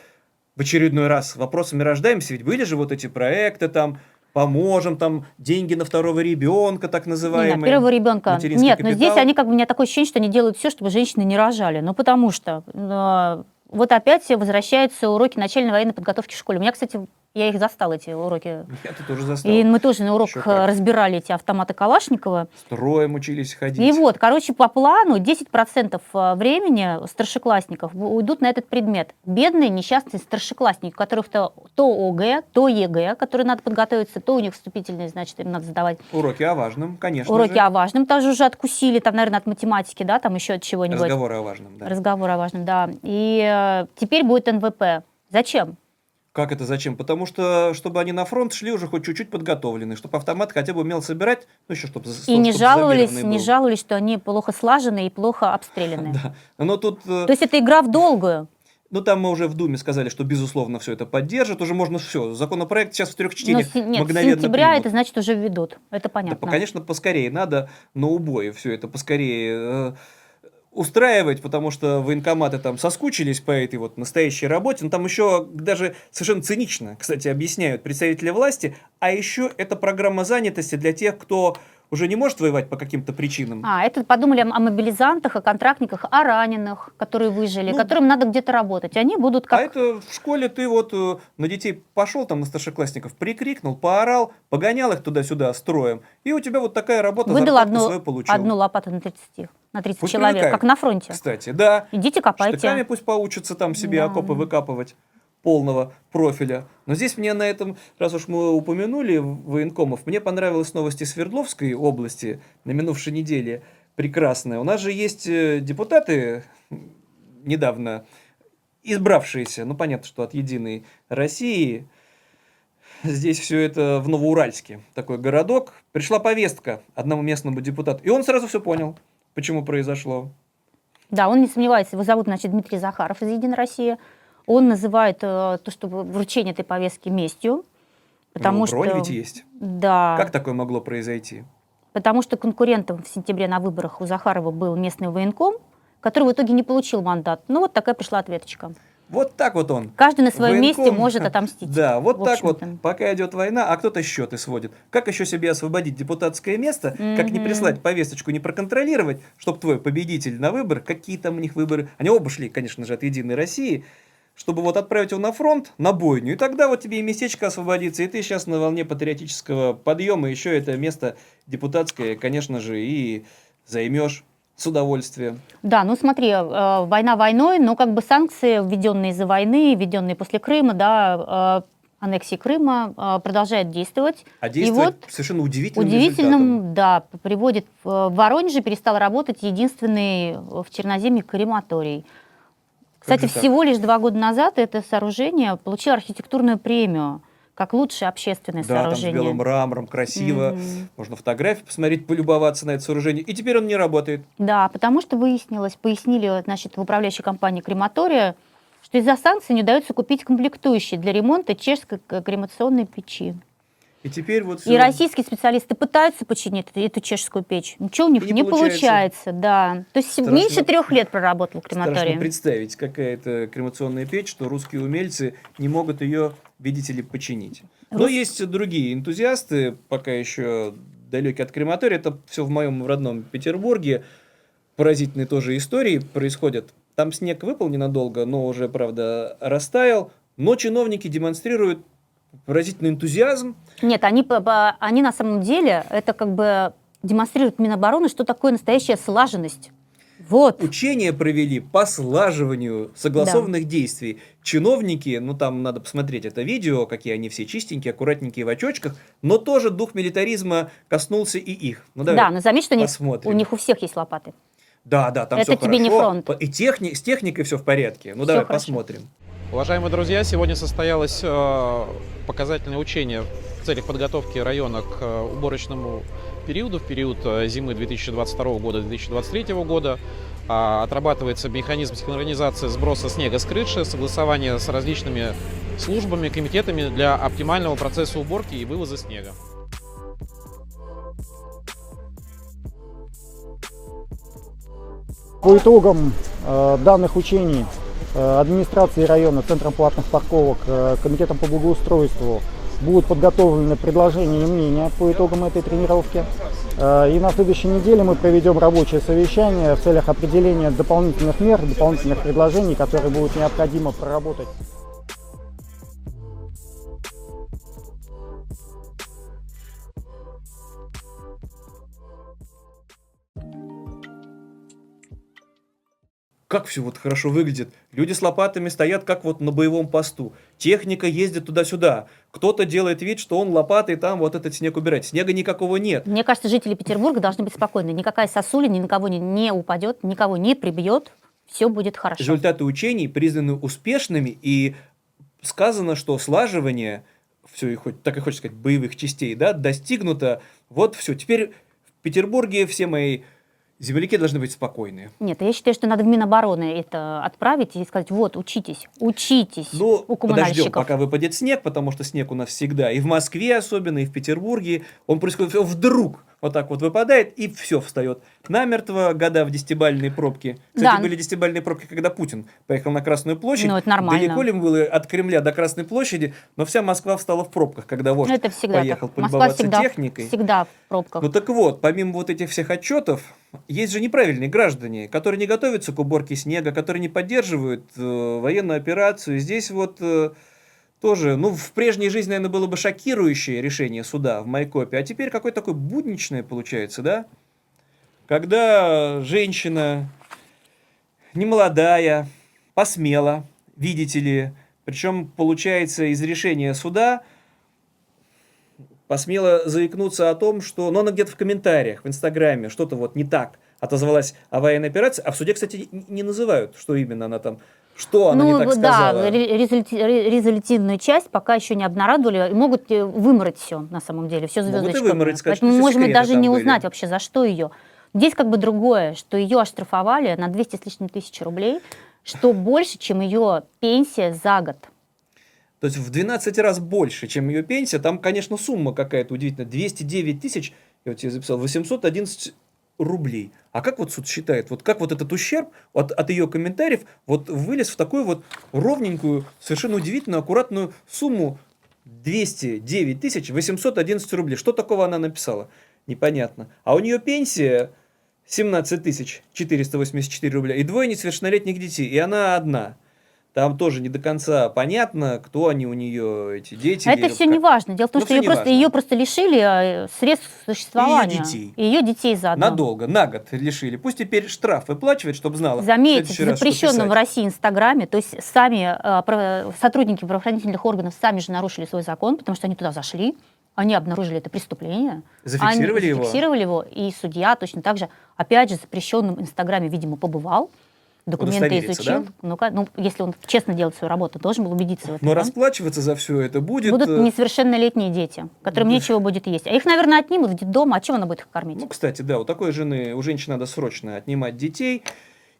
в очередной раз вопросами рождаемся, ведь были же вот эти проекты там, поможем, там, деньги на второго ребенка, так Не, называемые. на первого ребенка. Нет, но здесь капитал. они как бы у меня такое ощущение, что они делают все, чтобы женщины не рожали. Ну, потому что э, вот опять возвращаются уроки начальной военной подготовки в школе. У меня, кстати, я их застала, эти уроки. Я тут тоже застал. И мы тоже на как. разбирали эти автоматы Калашникова. Строем учились ходить. И вот, короче, по плану 10% времени старшеклассников уйдут на этот предмет. Бедные, несчастные старшеклассники, у которых то, то ОГЭ, то ЕГЭ, которые надо подготовиться, то у них вступительные, значит, им надо сдавать. Уроки о важном, конечно Уроки же. о важном тоже уже откусили, там, наверное, от математики, да, там еще от чего-нибудь. Разговоры о важном, да. Разговор о важном, да. И э, теперь будет НВП. Зачем? Как это зачем? Потому что, чтобы они на фронт шли уже хоть чуть-чуть подготовлены, чтобы автомат хотя бы умел собирать, ну еще чтобы И не жаловались, не жаловались, что они плохо слажены и плохо обстреляны. <laughs> Да. Но тут... э, То есть это игра в долгую. Ну, там мы уже в Думе сказали, что, безусловно, все это поддержат. Уже можно все. Законопроект сейчас в трех Но чтениях с- нет, с мгновенно сентября примут. это значит уже введут. Это Да, понятно. по- конечно, поскорее надо на убой все это поскорее э, устраивать, потому что военкоматы там соскучились по этой вот настоящей работе. Но там еще даже совершенно цинично, кстати, объясняют представители власти. А еще это программа занятости для тех, кто уже не может воевать по каким-то причинам. А, это подумали о мобилизантах, о контрактниках, о раненых, которые выжили, которым надо где-то работать. Они будут А как... это в школе ты вот э, на детей пошел, там на старшеклассников, прикрикнул, поорал, погонял их туда-сюда строем, и у тебя вот такая работа, Выдал одну, получил. одну лопату на 30, на 30 Пусть человек, привыкают. как на фронте. Кстати, да. Идите копайте. Штыками пусть поучатся там себе Да. окопы выкапывать полного профиля. Но здесь мне на этом, раз уж мы упомянули военкомов, мне понравилась новость из Свердловской области на минувшей неделе. Прекрасная. У нас же есть э, депутаты, недавно избравшиеся, ну понятно, что от Единой России, здесь все это в Новоуральске, такой городок. Пришла повестка одному местному депутату, и он сразу все понял, почему произошло. Да, он не сомневается. Его зовут, значит, Дмитрий Захаров из «Единой России». Он называет э, то, что вручение этой повестки местью. Потому ну, что... ведь есть. Да. Как такое могло произойти? Потому что конкурентом в сентябре на выборах у Захарова был местный военком, который в итоге не получил мандат. Ну вот такая пришла ответочка. Вот так вот он. Каждый на своем Военком, месте может отомстить. Да, вот так вот, пока идет война, а кто-то счеты сводит. Как еще себе освободить депутатское место, как не прислать повесточку, не проконтролировать, чтобы твой победитель на выборы, какие там у них выборы, они оба шли, конечно же, от Единой России, чтобы вот отправить его на фронт, на бойню, и тогда вот тебе и местечко освободится, и ты сейчас на волне патриотического подъема еще это место депутатское, конечно же, и займешь с удовольствием. Да, ну смотри, э, война войной, но как бы санкции, введенные из-за войны, введенные после Крыма, да, э, аннексии Крыма, э, продолжают действовать. А И действует вот совершенно удивительным результатом. удивительным, да, приводит в Воронеже перестал работать единственный в Черноземье крематорий. Кстати, всего лишь два года назад это сооружение получило архитектурную премию как лучшее общественное Да, там с сооружение. белым мрамором, красиво. Мгм. Можно фотографии посмотреть, полюбоваться на это сооружение. И теперь он не работает. Да, потому что выяснилось, пояснили значит, в управляющей компании крематория, что из-за санкций не удается купить комплектующие для ремонта чешской кремационной печи. И теперь вот И всё. российские специалисты пытаются починить эту, эту чешскую печь. Ничего у них И не, не получается. получается. да. То есть Страшно- меньше трех лет проработал Страшно крематорий. представить, какая-то кремационная печь, что русские умельцы не могут ее, видите ли, починить. Но Рус- есть другие энтузиасты, пока еще далекие от крематория. Это все в моем родном Петербурге. Поразительные тоже истории происходят. Там снег выпал ненадолго, но уже, правда, растаял. Но чиновники демонстрируют поразительный энтузиазм. Нет, они, они на самом деле, это как бы демонстрируют Минобороны, что такое настоящая слаженность. Вот. Учения провели по слаживанию согласованных действий. Чиновники, ну там надо посмотреть это видео, какие они все чистенькие, аккуратненькие в очочках, но тоже дух милитаризма коснулся и их. Ну, давай да, но заметь, что посмотрим. у них у всех есть лопаты. Да, да, там Это все тебе не хорошо. фронт. И техни- с техникой все в порядке. Ну Всё давай хорошо. посмотрим. Уважаемые друзья, сегодня состоялось э, показательное учение в целях подготовки района к э, уборочному периоду, в период э, зимы 2022 года 2023 года. А, Отрабатывается механизм синхронизации сброса снега с крыши, согласование с различными службами, комитетами для оптимального процесса уборки и вывоза снега. По итогам данных учений э, администрации района, Центром платных парковок, э, Комитетом по благоустройству будут подготовлены предложения и мнения по итогам этой тренировки. Э, И на следующей неделе мы проведем рабочее совещание в целях определения дополнительных мер, дополнительных предложений, которые будут необходимо проработать. Как все вот хорошо выглядит. Люди с лопатами стоят как вот на боевом посту. Техника ездит туда-сюда. Кто-то делает вид, что он лопатой там вот этот снег убирает. Снега никакого нет. Мне кажется, жители Петербурга должны быть спокойны. Никакая сосуля ни на кого не, не упадет, никого не прибьет. Все будет хорошо. Результаты учений признаны успешными, и сказано, что слаживание, все и хоть, так и хочется сказать, боевых частей, да, достигнуто. Вот все. Теперь в Петербурге все мои земляки должны быть спокойны. Нет, я считаю, что надо в Минобороны это отправить и сказать, вот, учитесь, учитесь Ну, у подождем, коммунальщиков. пока выпадет снег, потому что снег у нас всегда, и в Москве особенно, и в Петербурге, он происходит вдруг, вот так вот выпадает, и все встает намертво, года в десятибальные пробки. Кстати, Да. были десятибальные пробки, когда Путин поехал на Красную площадь. Ну, это нормально. Далеко ли было от Кремля до Красной площади, но вся Москва встала в пробках, когда вождь это всегда поехал так. Москва полюбоваться всегда, техникой. всегда в пробках. Ну так вот, помимо вот этих всех отчетов, есть же неправильные граждане, которые не готовятся к уборке снега, которые не поддерживают э, военную операцию. Здесь вот э, тоже, ну, в прежней жизни, наверное, было бы шокирующее решение суда в Майкопе, а теперь какое-то такое будничное получается, да? Когда женщина немолодая, посмела, видите ли, причем получается из решения суда посмела заикнуться о том, что, ну, она где-то в комментариях, в Инстаграме, что-то вот не так отозвалась о военной операции, а в суде, кстати, не называют, что именно она там, что она ну, не так сказала. да, ре- резолютивную часть пока еще не обнародовали. Могут э, вымороть все, на самом деле, все Могут и звездочками. вымороть, сказать, Поэтому и секреты даже не были. узнать вообще, за что ее. Здесь как бы другое, что ее оштрафовали на 200 с лишним тысяч рублей, что больше, чем ее пенсия за год. То есть в 12 раз больше, чем ее пенсия. Там, конечно, сумма какая-то удивительная. 209 тысяч, я вот тебе записал, 811 рублей. А как вот суд считает? Вот как вот этот ущерб от, от ее комментариев вот вылез в такую вот ровненькую, совершенно удивительную, аккуратную сумму 209 тысяч 811 рублей. Что такого она написала? Непонятно. А у нее пенсия 17 тысяч 484 рубля и двое несовершеннолетних детей. И она одна. Там тоже не до конца понятно, кто они у нее, эти дети. А это все как. не важно. Дело в том, Ну, что ее просто, важно. ее просто лишили э, средств существования. детей. И ее детей заодно. Надолго, на год лишили. Пусть теперь штраф выплачивает, чтобы знала. Заметьте, в запрещенном в. России Инстаграме, то есть сами э, право- сотрудники правоохранительных органов сами же нарушили свой закон, потому что они туда зашли, они обнаружили это преступление. Зафиксировали они его? зафиксировали его, и судья точно так же, опять же, в запрещенном Инстаграме, видимо, побывал, документы изучил. да? Ну-ка, ну, если он честно делает свою работу, должен был убедиться в этом. Но да? расплачиваться за все это будет... Будут э, несовершеннолетние дети, которым нечего будет есть. А их, наверное, отнимут в детдом, а чем она будет их кормить? Ну, кстати, да, у такой жены, у женщины надо срочно отнимать детей.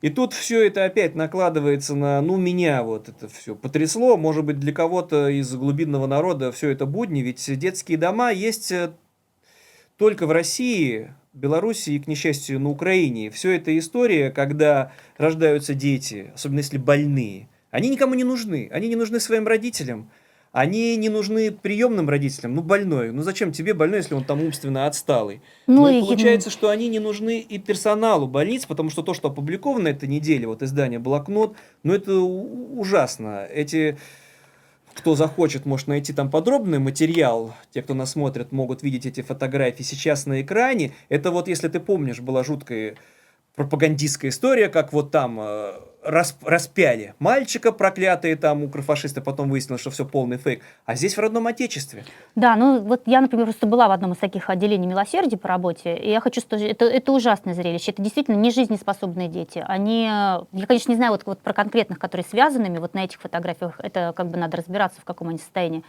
И тут все это опять накладывается на, ну, меня вот это все потрясло. Может быть, для кого-то из глубинного народа все это будни, ведь детские дома есть э, только в России, Белоруссии и, к несчастью, на Украине. Все это история, когда рождаются дети, особенно если больные. Они никому не нужны. Они не нужны своим родителям. Они не нужны приемным родителям. Ну, больной. Ну, зачем тебе больной, если он там умственно отсталый? Ну, Ну, и- получается, что они не нужны и персоналу больниц, потому что то, что опубликовано этой неделе, вот издание «Блокнот», ну, это ужасно. Эти кто захочет, может найти там подробный материал. Те, кто нас смотрит, могут видеть эти фотографии сейчас на экране. Это вот, если ты помнишь, была жуткая пропагандистская история, как вот там э, рас- распяли мальчика проклятые там укрофашисты, потом выяснилось, что все полный фейк. А здесь в родном отечестве. Да, ну вот я, например, просто была в одном из таких отделений милосердия по работе, и я хочу сказать, это, это ужасное зрелище. Это действительно не жизнеспособные дети. Они, я, конечно, не знаю вот, вот про конкретных, которые связанными, вот на этих фотографиях, это как бы надо разбираться, в каком они состоянии.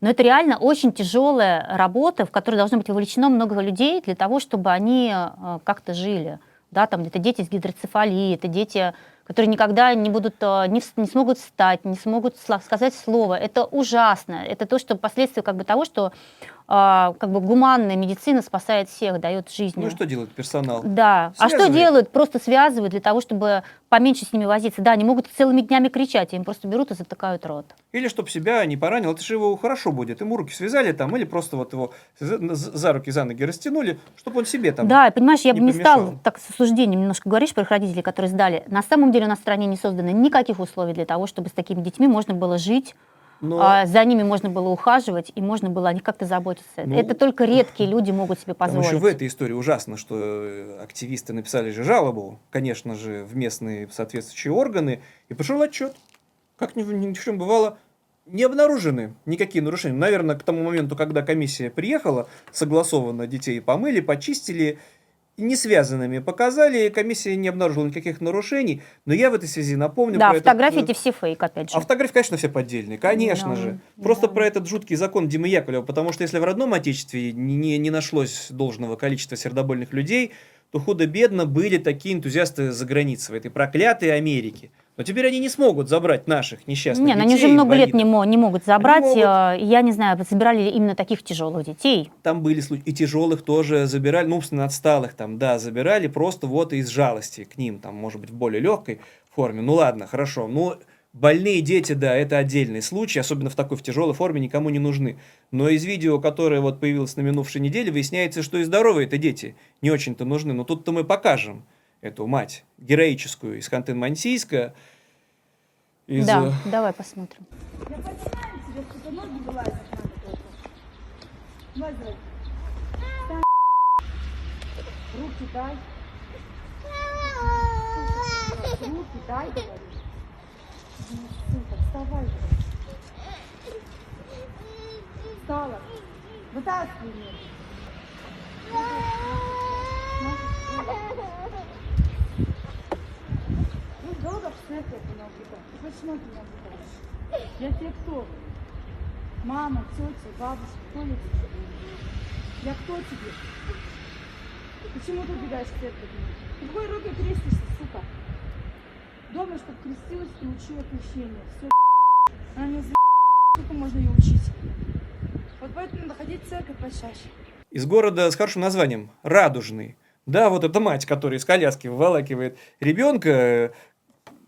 Но это реально очень тяжелая работа, в которой должно быть вовлечено много людей для того, чтобы они э, как-то жили. Да, там это дети с гидроцефалией, это дети, которые никогда не будут, э, не, не смогут встать, не смогут сказать слово. Это ужасно. Это то, что последствия как бы того, что как бы гуманная медицина спасает всех, дает жизнь. Ну что делает персонал? Да. А что Связывает. делают? Просто связывают для того, чтобы поменьше с ними возиться. Да, они могут целыми днями кричать, им просто берут и затыкают рот. Или чтобы себя не поранил, это же его хорошо будет. Ему руки связали там, или просто вот его за, руки, за ноги растянули, чтобы он себе там Да, и понимаешь, я не бы не помешал. стала так с осуждением немножко говоришь про их родителей, которые сдали. На самом деле у нас в стране не создано никаких условий для того, чтобы с такими детьми можно было жить, Но- а, за ними можно было ухаживать, и можно было о них как-то заботиться. Ну, Это только редкие <laughs> люди могут себе Там позволить. еще в этой истории ужасно, что э, активисты написали же жалобу, конечно же, в местные соответствующие органы, и пришел отчет. Как ни, в- ни в чем бывало, не обнаружены никакие нарушения. Наверное, к тому моменту, когда комиссия приехала, согласованно детей помыли, почистили, не связанными показали, комиссия не обнаружила никаких нарушений. Но я в этой связи напомню Да, про этот, фотографии э, эти все фейк, опять же. а фотографии, конечно, все поддельные, конечно Да, же. Просто про этот жуткий закон Димы Яковлева, потому что если в родном отечестве не, не, не нашлось должного количества сердобольных людей, то худо-бедно были такие энтузиасты за границей, в этой проклятой Америке. Но теперь они не смогут забрать наших несчастных Не, ну детей. они же много лет не, мо- не могут забрать. могут. и Я не знаю, собирали ли именно таких тяжелых детей. Там были случаи, и тяжелых тоже забирали, ну, умственно отсталых там, да, забирали просто вот из жалости к ним, там, может быть, в более легкой форме. Ну, ладно, хорошо. Ну, больные дети, да, это отдельный случай, особенно в такой, в тяжелой форме, никому не нужны. Но из видео, которое вот появилось на минувшей неделе, выясняется, что и здоровые это дети не очень-то нужны. Но тут-то мы покажем эту мать героическую из Ханты-Мансийска. Из, Да, э, давай посмотрим. Я понимаю тебя, что ноги вылазят надо только. Вылазь. Встань. Руки дай. Руки дай, говорю. Ну, сука, вставай. говорю. Встала. Вытаскивай меня. Ну, долго посмотри, Почему ты меня? Я тебе кто? Мама, тетя, бабушка, кто я тебе? Я кто тебе? Почему ты убегаешь к церкви? Ты какой руки крестишься, сука? Дома, чтобы крестилась и учила крещение. Все, она не за сколько можно ее учить. Вот поэтому надо ходить в церковь почаще. Из города с хорошим названием Радужный. Да, вот эта мать, которая из коляски выволакивает ребенка, э,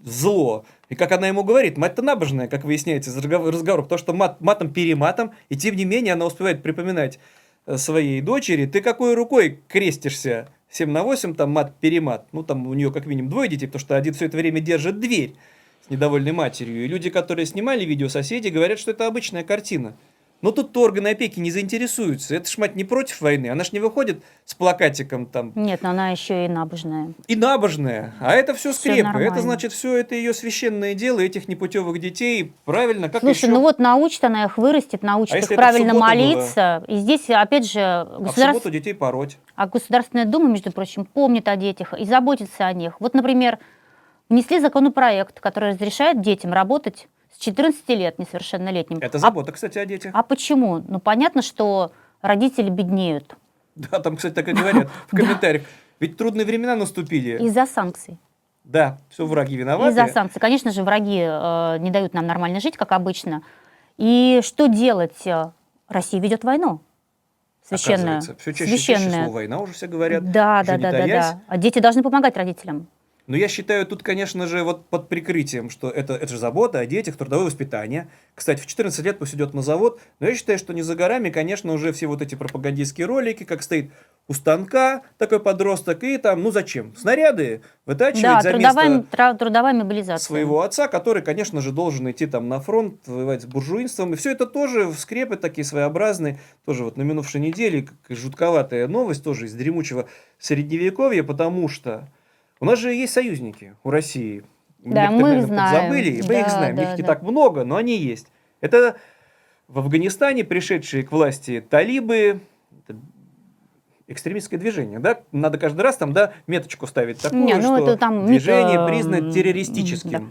зло. И как она ему говорит, мать-то набожная, как выясняется из разговора, потому что мат, матом-перематом, и тем не менее она успевает припоминать э, своей дочери, ты какой рукой крестишься? 7 на 8, там мат-перемат. Ну, там у нее как минимум двое детей, потому что один все это время держит дверь с недовольной матерью. И люди, которые снимали видео соседи, говорят, что это обычная картина. Но тут органы опеки не заинтересуются. Это ж мать не против войны. Она ж не выходит с плакатиком там. Нет, но она еще и набожная. И набожная. А это все скрепы. нормально. Это значит, все это ее священное дело, этих непутевых детей. Правильно, как Слушай, еще? ну вот научит она их вырастет, научит А их правильно молиться. И здесь, опять же, А в государство... субботу детей пороть. А Государственная Дума, между прочим, помнит о детях и заботится о них. Вот, например, внесли законопроект, который разрешает детям работать с 14 лет несовершеннолетним. Это А- забота, кстати, о детях. А, почему? Ну, понятно, что родители беднеют <laughs> Да, там, кстати, так и говорят <laughs> в комментариях. Ведь трудные времена наступили. из-за санкций. Да, все враги виноваты. Из-за санкций. Конечно же, враги э, не дают нам нормально жить, как обычно. И что делать? Э, Россия ведет войну. Священную. Все чаще и чаще Священную. слово война уже все говорят. Да, да, да, да, да. А дети должны помогать родителям. Но я считаю, тут, конечно же, вот под прикрытием, что это, это же забота о детях, трудовое воспитание. Кстати, в 14 лет пусть идет на завод, но я считаю, что не за горами, конечно, уже все вот эти пропагандистские ролики, как стоит у станка такой подросток, и там, ну зачем, снаряды вытачивать Да, за трудовая, место тра- трудовая мобилизация. своего отца, который, конечно же, должен идти там на фронт, воевать с буржуинством. И все это тоже в скрепы такие своеобразные. Тоже вот на минувшей неделе жутковатая новость тоже из дремучего средневековья, потому что у нас же есть союзники у России. Да, Некоторые, мы их знаем. подзабыли, и мы их Да, знаем. да, их не да. так много, но они есть. Это в Афганистане пришедшие к власти талибы, это экстремистское движение, да? Надо каждый раз там, да, меточку ставить такую, Не, ну что это там движение мито- признано террористическим. да.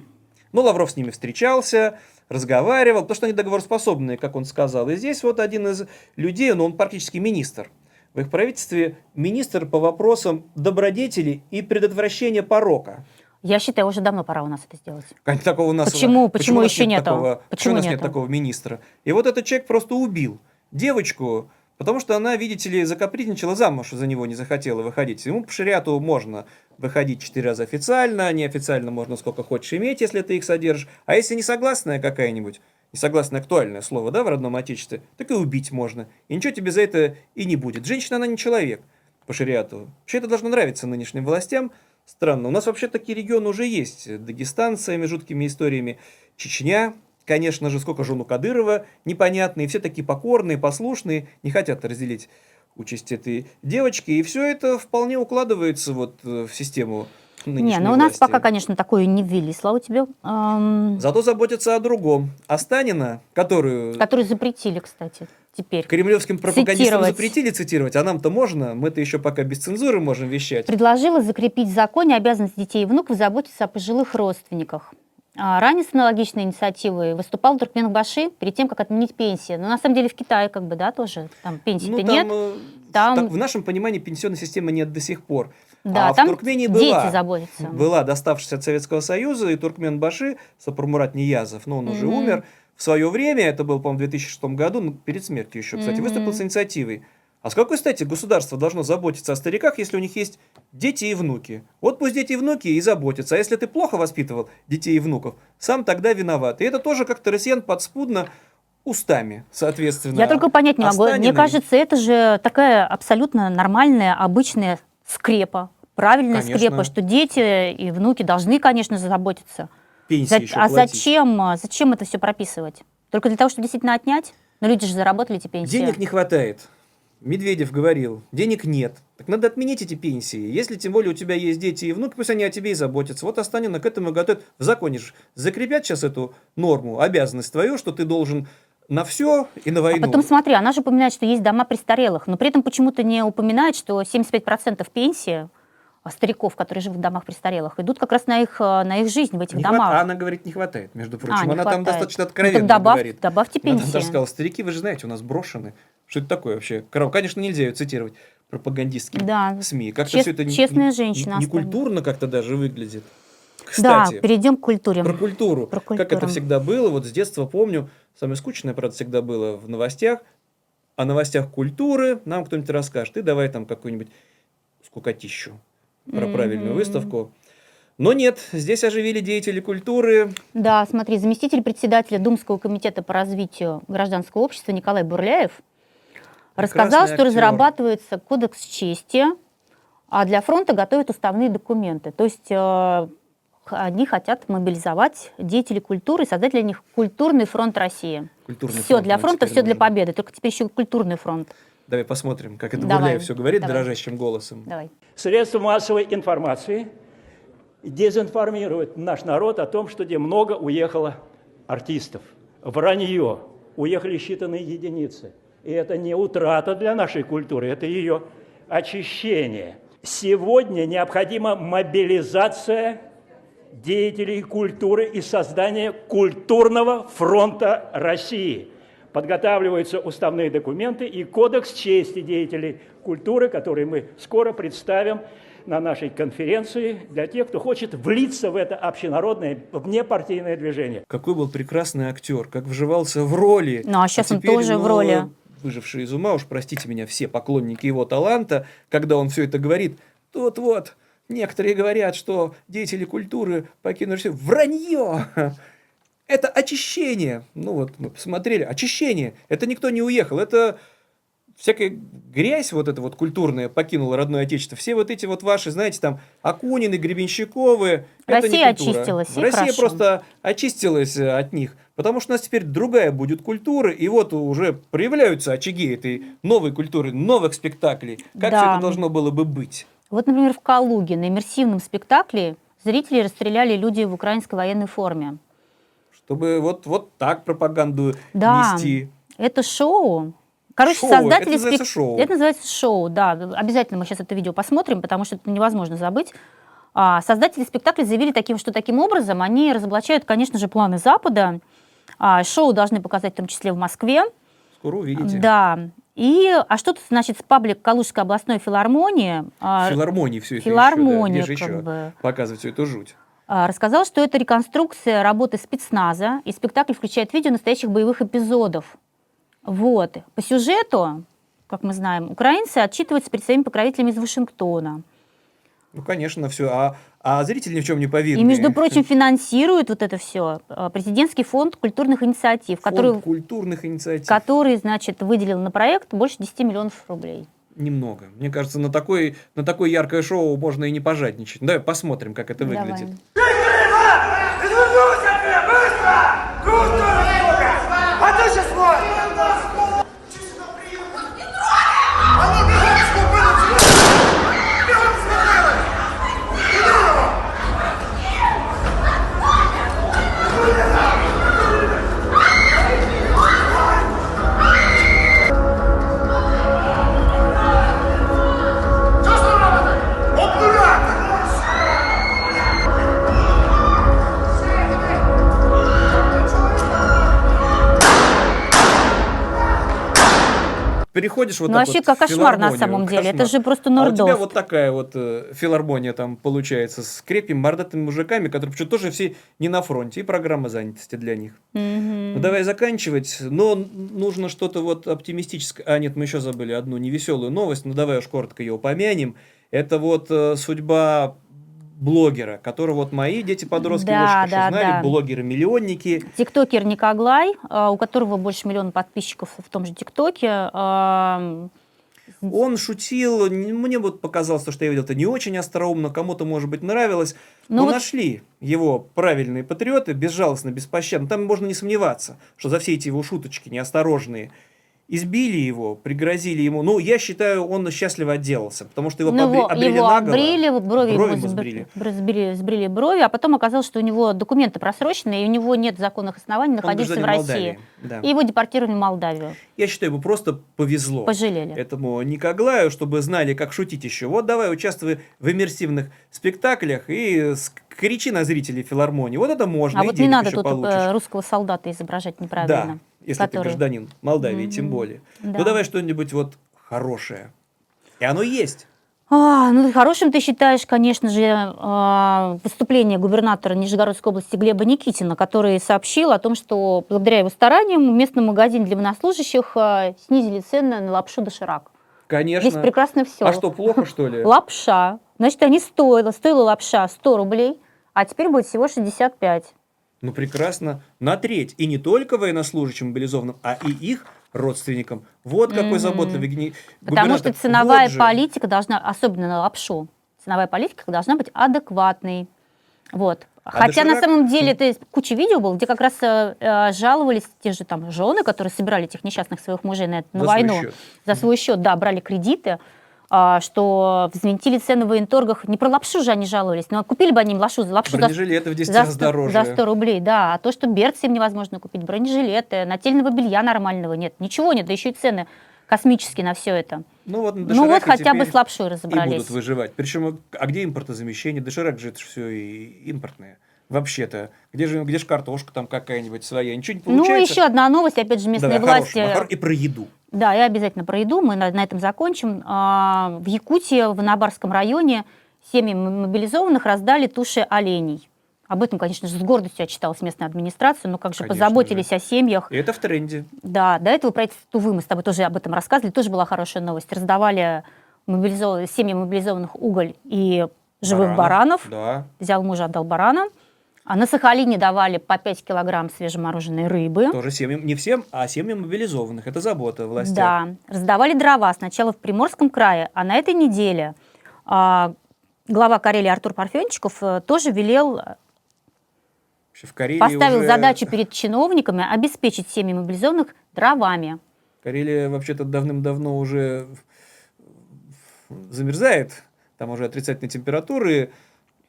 Ну, Лавров с ними встречался, разговаривал, потому что они договороспособные, как он сказал. И здесь вот один из людей, ну, он практически министр. В их правительстве министр по вопросам добродетели и предотвращения порока. Я считаю, уже давно пора у нас это сделать. Такого у нас, Почему- почему у нас еще нет нету? Такого, Почему почему у нас нет нету? такого министра? И вот этот человек просто убил девочку, потому что она, видите ли, закапризничала замуж, за него не захотела выходить. Ему по шариату можно выходить четыре раза официально, неофициально можно сколько хочешь иметь, если ты их содержишь. А если несогласная какая-нибудь, несогласное актуальное слово, да, в родном отечестве, так и убить можно. И ничего тебе за это и не будет. Женщина, она не человек по шариату. Вообще это должно нравиться нынешним властям. Странно. У нас вообще такие регионы уже есть. Дагестан с своими жуткими историями, Чечня, конечно же, сколько жену Кадырова непонятные, все такие покорные, послушные, не хотят разделить участь этой девочки. И все это вполне укладывается вот э, в систему Не, нынешней ну у нас власти. пока, конечно, такое не ввели, слава тебе. Эм, Зато заботятся о другом. А Станина, которую Который запретили, кстати, теперь. кремлевским пропагандистам Цитировать. запретили цитировать, а нам-то можно, мы-то еще пока без цензуры можем вещать. Предложила закрепить в законе обязанность детей и внуков заботиться о пожилых родственниках. А Ранее с аналогичной инициативой выступал Туркменбаши перед тем, как отменить пенсии. Но на самом деле в Китае как бы, да, тоже там пенсий-то Ну, там, нет. э, Там- так, в нашем понимании пенсионной системы нет до сих пор. Да, а там в Туркмении дети была, заботятся. была доставшаяся от Советского Союза, и Туркменбаши, Сапармурат Ниязов, но он уже Мгм. умер, в свое время, это было, по-моему, в 2006 году, ну, перед смертью еще, кстати, Мгм. выступил с инициативой. А с какой стати государство должно заботиться о стариках, если у них есть дети и внуки? Вот пусть дети и внуки и заботятся. А если ты плохо воспитывал детей и внуков, сам тогда виноват. И это тоже как-то россиян подспудно устами, соответственно. Я только понять не А могу. Мне кажется, это же такая абсолютно нормальная, обычная скрепа. Правильная Конечно. скрепа, что дети и внуки должны, конечно, заботиться. Пенсии За- еще а платить. зачем, а, зачем это все прописывать? Только для того, чтобы действительно отнять? Но люди же заработали эти пенсии. Денег не хватает. Медведев говорил, денег нет. Так надо отменить эти пенсии. Если тем более у тебя есть дети и внуки, пусть они о тебе и заботятся. Вот Останина к этому и готовит. В законе же закрепят сейчас эту норму, обязанность твою, что ты должен на все и на А войну. потом смотри, она же упоминает, что есть дома престарелых, но при этом почему-то не упоминает, что 75% пенсии а, стариков, которые живут в домах престарелых, идут как раз на их, а, на их жизнь в этих Не домах. хват- а она говорит, не хватает, между прочим. А, она там хватает. достаточно Ну, откровенно добавь- говорит. добавьте Она там пенсии. даже сказала, старики, вы же знаете, у нас брошены. Что это такое вообще? Конечно, нельзя ее цитировать пропагандистским Да. СМИ. Как-то Чест- все это не- честная не- женщина не, культурно как-то даже выглядит. да, Кстати, перейдем к культуре. про культуру. Про Как это культуру. всегда было, вот с детства помню, самое скучное, правда, всегда было в новостях. О новостях культуры нам кто-нибудь расскажет. И давай там какую-нибудь скукотищу про правильную Мгм. выставку. Но нет, здесь оживили деятели культуры. Да, смотри, заместитель председателя Думского комитета по развитию гражданского общества Николай Бурляев рассказал, что разрабатывается кодекс чести, а для фронта готовят уставные документы. То есть э, они хотят мобилизовать деятелей культуры и создать для них культурный фронт России. Культурный все фронт для фронта, все для победы. Только теперь еще культурный фронт. Давай посмотрим, как это Давай, Бурляев все говорит давай. дрожащим голосом. Давай. Средства массовой информации дезинформируют наш народ о том, что где много уехало артистов. Вранье. Уехали считанные единицы. И это не утрата для нашей культуры, это ее очищение. Сегодня необходима мобилизация деятелей культуры и создание культурного фронта России. Подготавливаются уставные документы и кодекс чести деятелей культуры, который мы скоро представим на нашей конференции для тех, кто хочет влиться в это общенародное, внепартийное движение. Какой был прекрасный актер, как вживался в роли. Ну, а щас он теперь, тоже в ну, роли. Выживший из ума, уж простите меня, все поклонники его таланта, когда он все это говорит, тут вот, некоторые говорят, что деятели культуры покинули все. Вранье! Это очищение. Ну вот, мы посмотрели, очищение. Это никто не уехал, это всякая грязь вот эта вот культурная покинула родное отечество. Все вот эти вот ваши, знаете, там Акунины, Гребенщиковы. это не Россия культура. очистилась, Россия хорошо. просто очистилась э, от них. Потому что у нас теперь другая будет культура, и вот уже проявляются очаги этой новой культуры, новых спектаклей. Как Да. все это должно было бы быть? Вот, например, в Калуге на иммерсивном спектакле зрителей расстреляли люди в украинской военной форме. Чтобы вот, вот так пропаганду Да, нести. это шоу. Короче, Шоу, создатели это называется спек- шоу. Это называется шоу, да. Обязательно мы сейчас это видео посмотрим, потому что это невозможно забыть. А, создатели спектакля заявили таким, что таким образом они разоблачают, конечно же, планы Запада. А, шоу должны показать в том числе в Москве. Скоро увидите. Да. И, а что тут значит с паблик Калужской областной филармонии? а, Филармонии все это Филармония, еще, да. Где же еще бы. показывать всю эту жуть? а, рассказал, что это реконструкция работы спецназа, и спектакль включает видео настоящих боевых эпизодов. Вот. По сюжету, как мы знаем, украинцы отчитываются перед своими покровителями из Вашингтона. Ну, конечно, все. А, а зрители ни в чем не повинны. И, между прочим, финансирует вот это все президентский фонд культурных инициатив, Фонд который, культурных инициатив. который, значит, выделил на проект больше 10 миллионов рублей. Немного. Мне кажется, на, такой, на такое яркое шоу можно и не пожадничать. Давай посмотрим, как это Давай. выглядит. А Переходишь вот Ну, так вообще, вот как кошмар на самом деле. Это Кошмар. же просто А у тебя нордост. вот такая вот э, филармония там получается с крепкими мордатыми мужиками, которые почему тоже все не на фронте, и программа занятости для них. Мгм. Ну, давай заканчивать, но нужно что-то вот оптимистическое. А, нет, мы еще забыли одну невеселую новость, ну давай уж коротко ее упомянем. Это вот э, судьба блогера, которого вот мои дети-подростки Да, хорошо да, знали, да. блогеры-миллионники. Тиктокер Никоглай, а, у которого больше миллиона подписчиков в том же ТикТоке. Он шутил, мне вот показалось, то, что я видел, это не очень остроумно, кому-то, может быть, нравилось. Ну но вот- нашли его правильные патриоты, безжалостно, беспощадно. Там можно не сомневаться, что за все эти его шуточки неосторожные избили его, пригрозили ему. Ну, я считаю, он счастливо отделался, потому что его, Ну, побри- его, обрили его наголо. обрили, брови, ему ему сбри- сбрили. бр- сбрили, сбрили брови, а потом оказалось, что у него документы просроченные, и у него нет законных оснований находиться в России. Молдавии, да. И его депортировали в Молдавию. Я считаю, ему просто повезло. Пожалели. Этому Никоглаю, чтобы знали, как шутить еще. Вот давай участвуй в иммерсивных спектаклях и кричи на зрителей филармонии. Вот это можно, а вот не надо тут получишь. э, русского солдата изображать неправильно. Да, если ты который- гражданин Молдавии, тем Мгм. более. Да. Ну давай что-нибудь вот хорошее. И оно есть. А, ну, хорошим ты считаешь, конечно же, а, выступление губернатора Нижегородской области Глеба Никитина, который сообщил о том, что благодаря его стараниям в местном магазине для военнослужащих а, снизили цены на лапшу доширак. Конечно. Здесь прекрасно все. А что, плохо, что ли? <laughs> Лапша. Значит, они стоила, стоила лапша 100 рублей, а теперь будет всего 65. Ну, прекрасно. На треть. И не только военнослужащим мобилизованным, а и их родственникам. Вот какой Мгм. заботливый гни- Потому что ценовая Вот же. политика должна, особенно на лапшу, ценовая политика должна быть адекватной. Вот. А Хотя на доширак- самом деле это куча видео было, где как раз э, э, жаловались те же там жены, которые собирали этих несчастных своих мужей на, на За свой войну. счет. За свой счет, да, брали кредиты, что взвинтили цены в военторгах. Не про лапшу же они жаловались, но купили бы они лапшу, лапшу за, Бронежилеты в 10 за, раз 100, дороже. за 100 рублей, да. А то, что берцы им невозможно купить, бронежилеты, нательного белья нормального нет, ничего нет, да еще и цены космические на все это. Ну вот, Ну вот хотя бы с лапшой И разобрались. будут выживать. Причем, а где импортозамещение? Доширак же это все и импортное. Вообще-то. Где же, где же картошка там какая-нибудь своя? Ничего не Ну, получается. еще одна новость, опять же, местные Давай, власти. хорошего, хор- И про еду. Да, я обязательно про еду, мы на, на этом закончим. А, в Якутии, в Набарском районе, семьям мобилизованных раздали туши оленей. Об этом, конечно же, с гордостью отчиталась местная администрация, но как же Конечно позаботились о семьях. И это в тренде. Да, до этого правительство Тувы, мы с тобой тоже об этом рассказывали, тоже была хорошая новость. Раздавали мобилизов... семьям мобилизованных уголь и живых баранов. Да. Взял мужа, отдал барана. А на Сахалине давали по 5 килограмм свежемороженой рыбы. Тоже семьям, не всем, а семьям мобилизованных. Это забота властей. Да, раздавали дрова сначала в Приморском крае, а на этой неделе а, глава Карелии Артур Парфенчиков э, тоже велел, э, В Карелии поставил уже- задачу перед чиновниками обеспечить семьи мобилизованных дровами. Карелия вообще-то давным-давно уже замерзает. Там уже отрицательные температуры.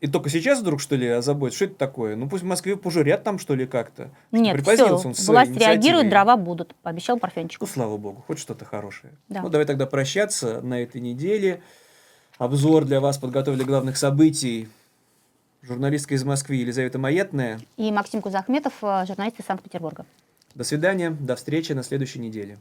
И только сейчас вдруг, что ли, озаботится? Что это такое? Ну, пусть в Москве пожурят там, что ли, как-то. Нет, все, он власть реагирует, дрова будут, пообещал Парфенчиков. Ну, слава богу, хоть что-то хорошее. Да. Ну, давай тогда прощаться на этой неделе. Обзор для вас подготовили главных событий. Журналистка из Москвы Елизавета Маятная. И Максим Кузахметов, э, журналист из Санкт-Петербурга. До свидания, до встречи на следующей неделе.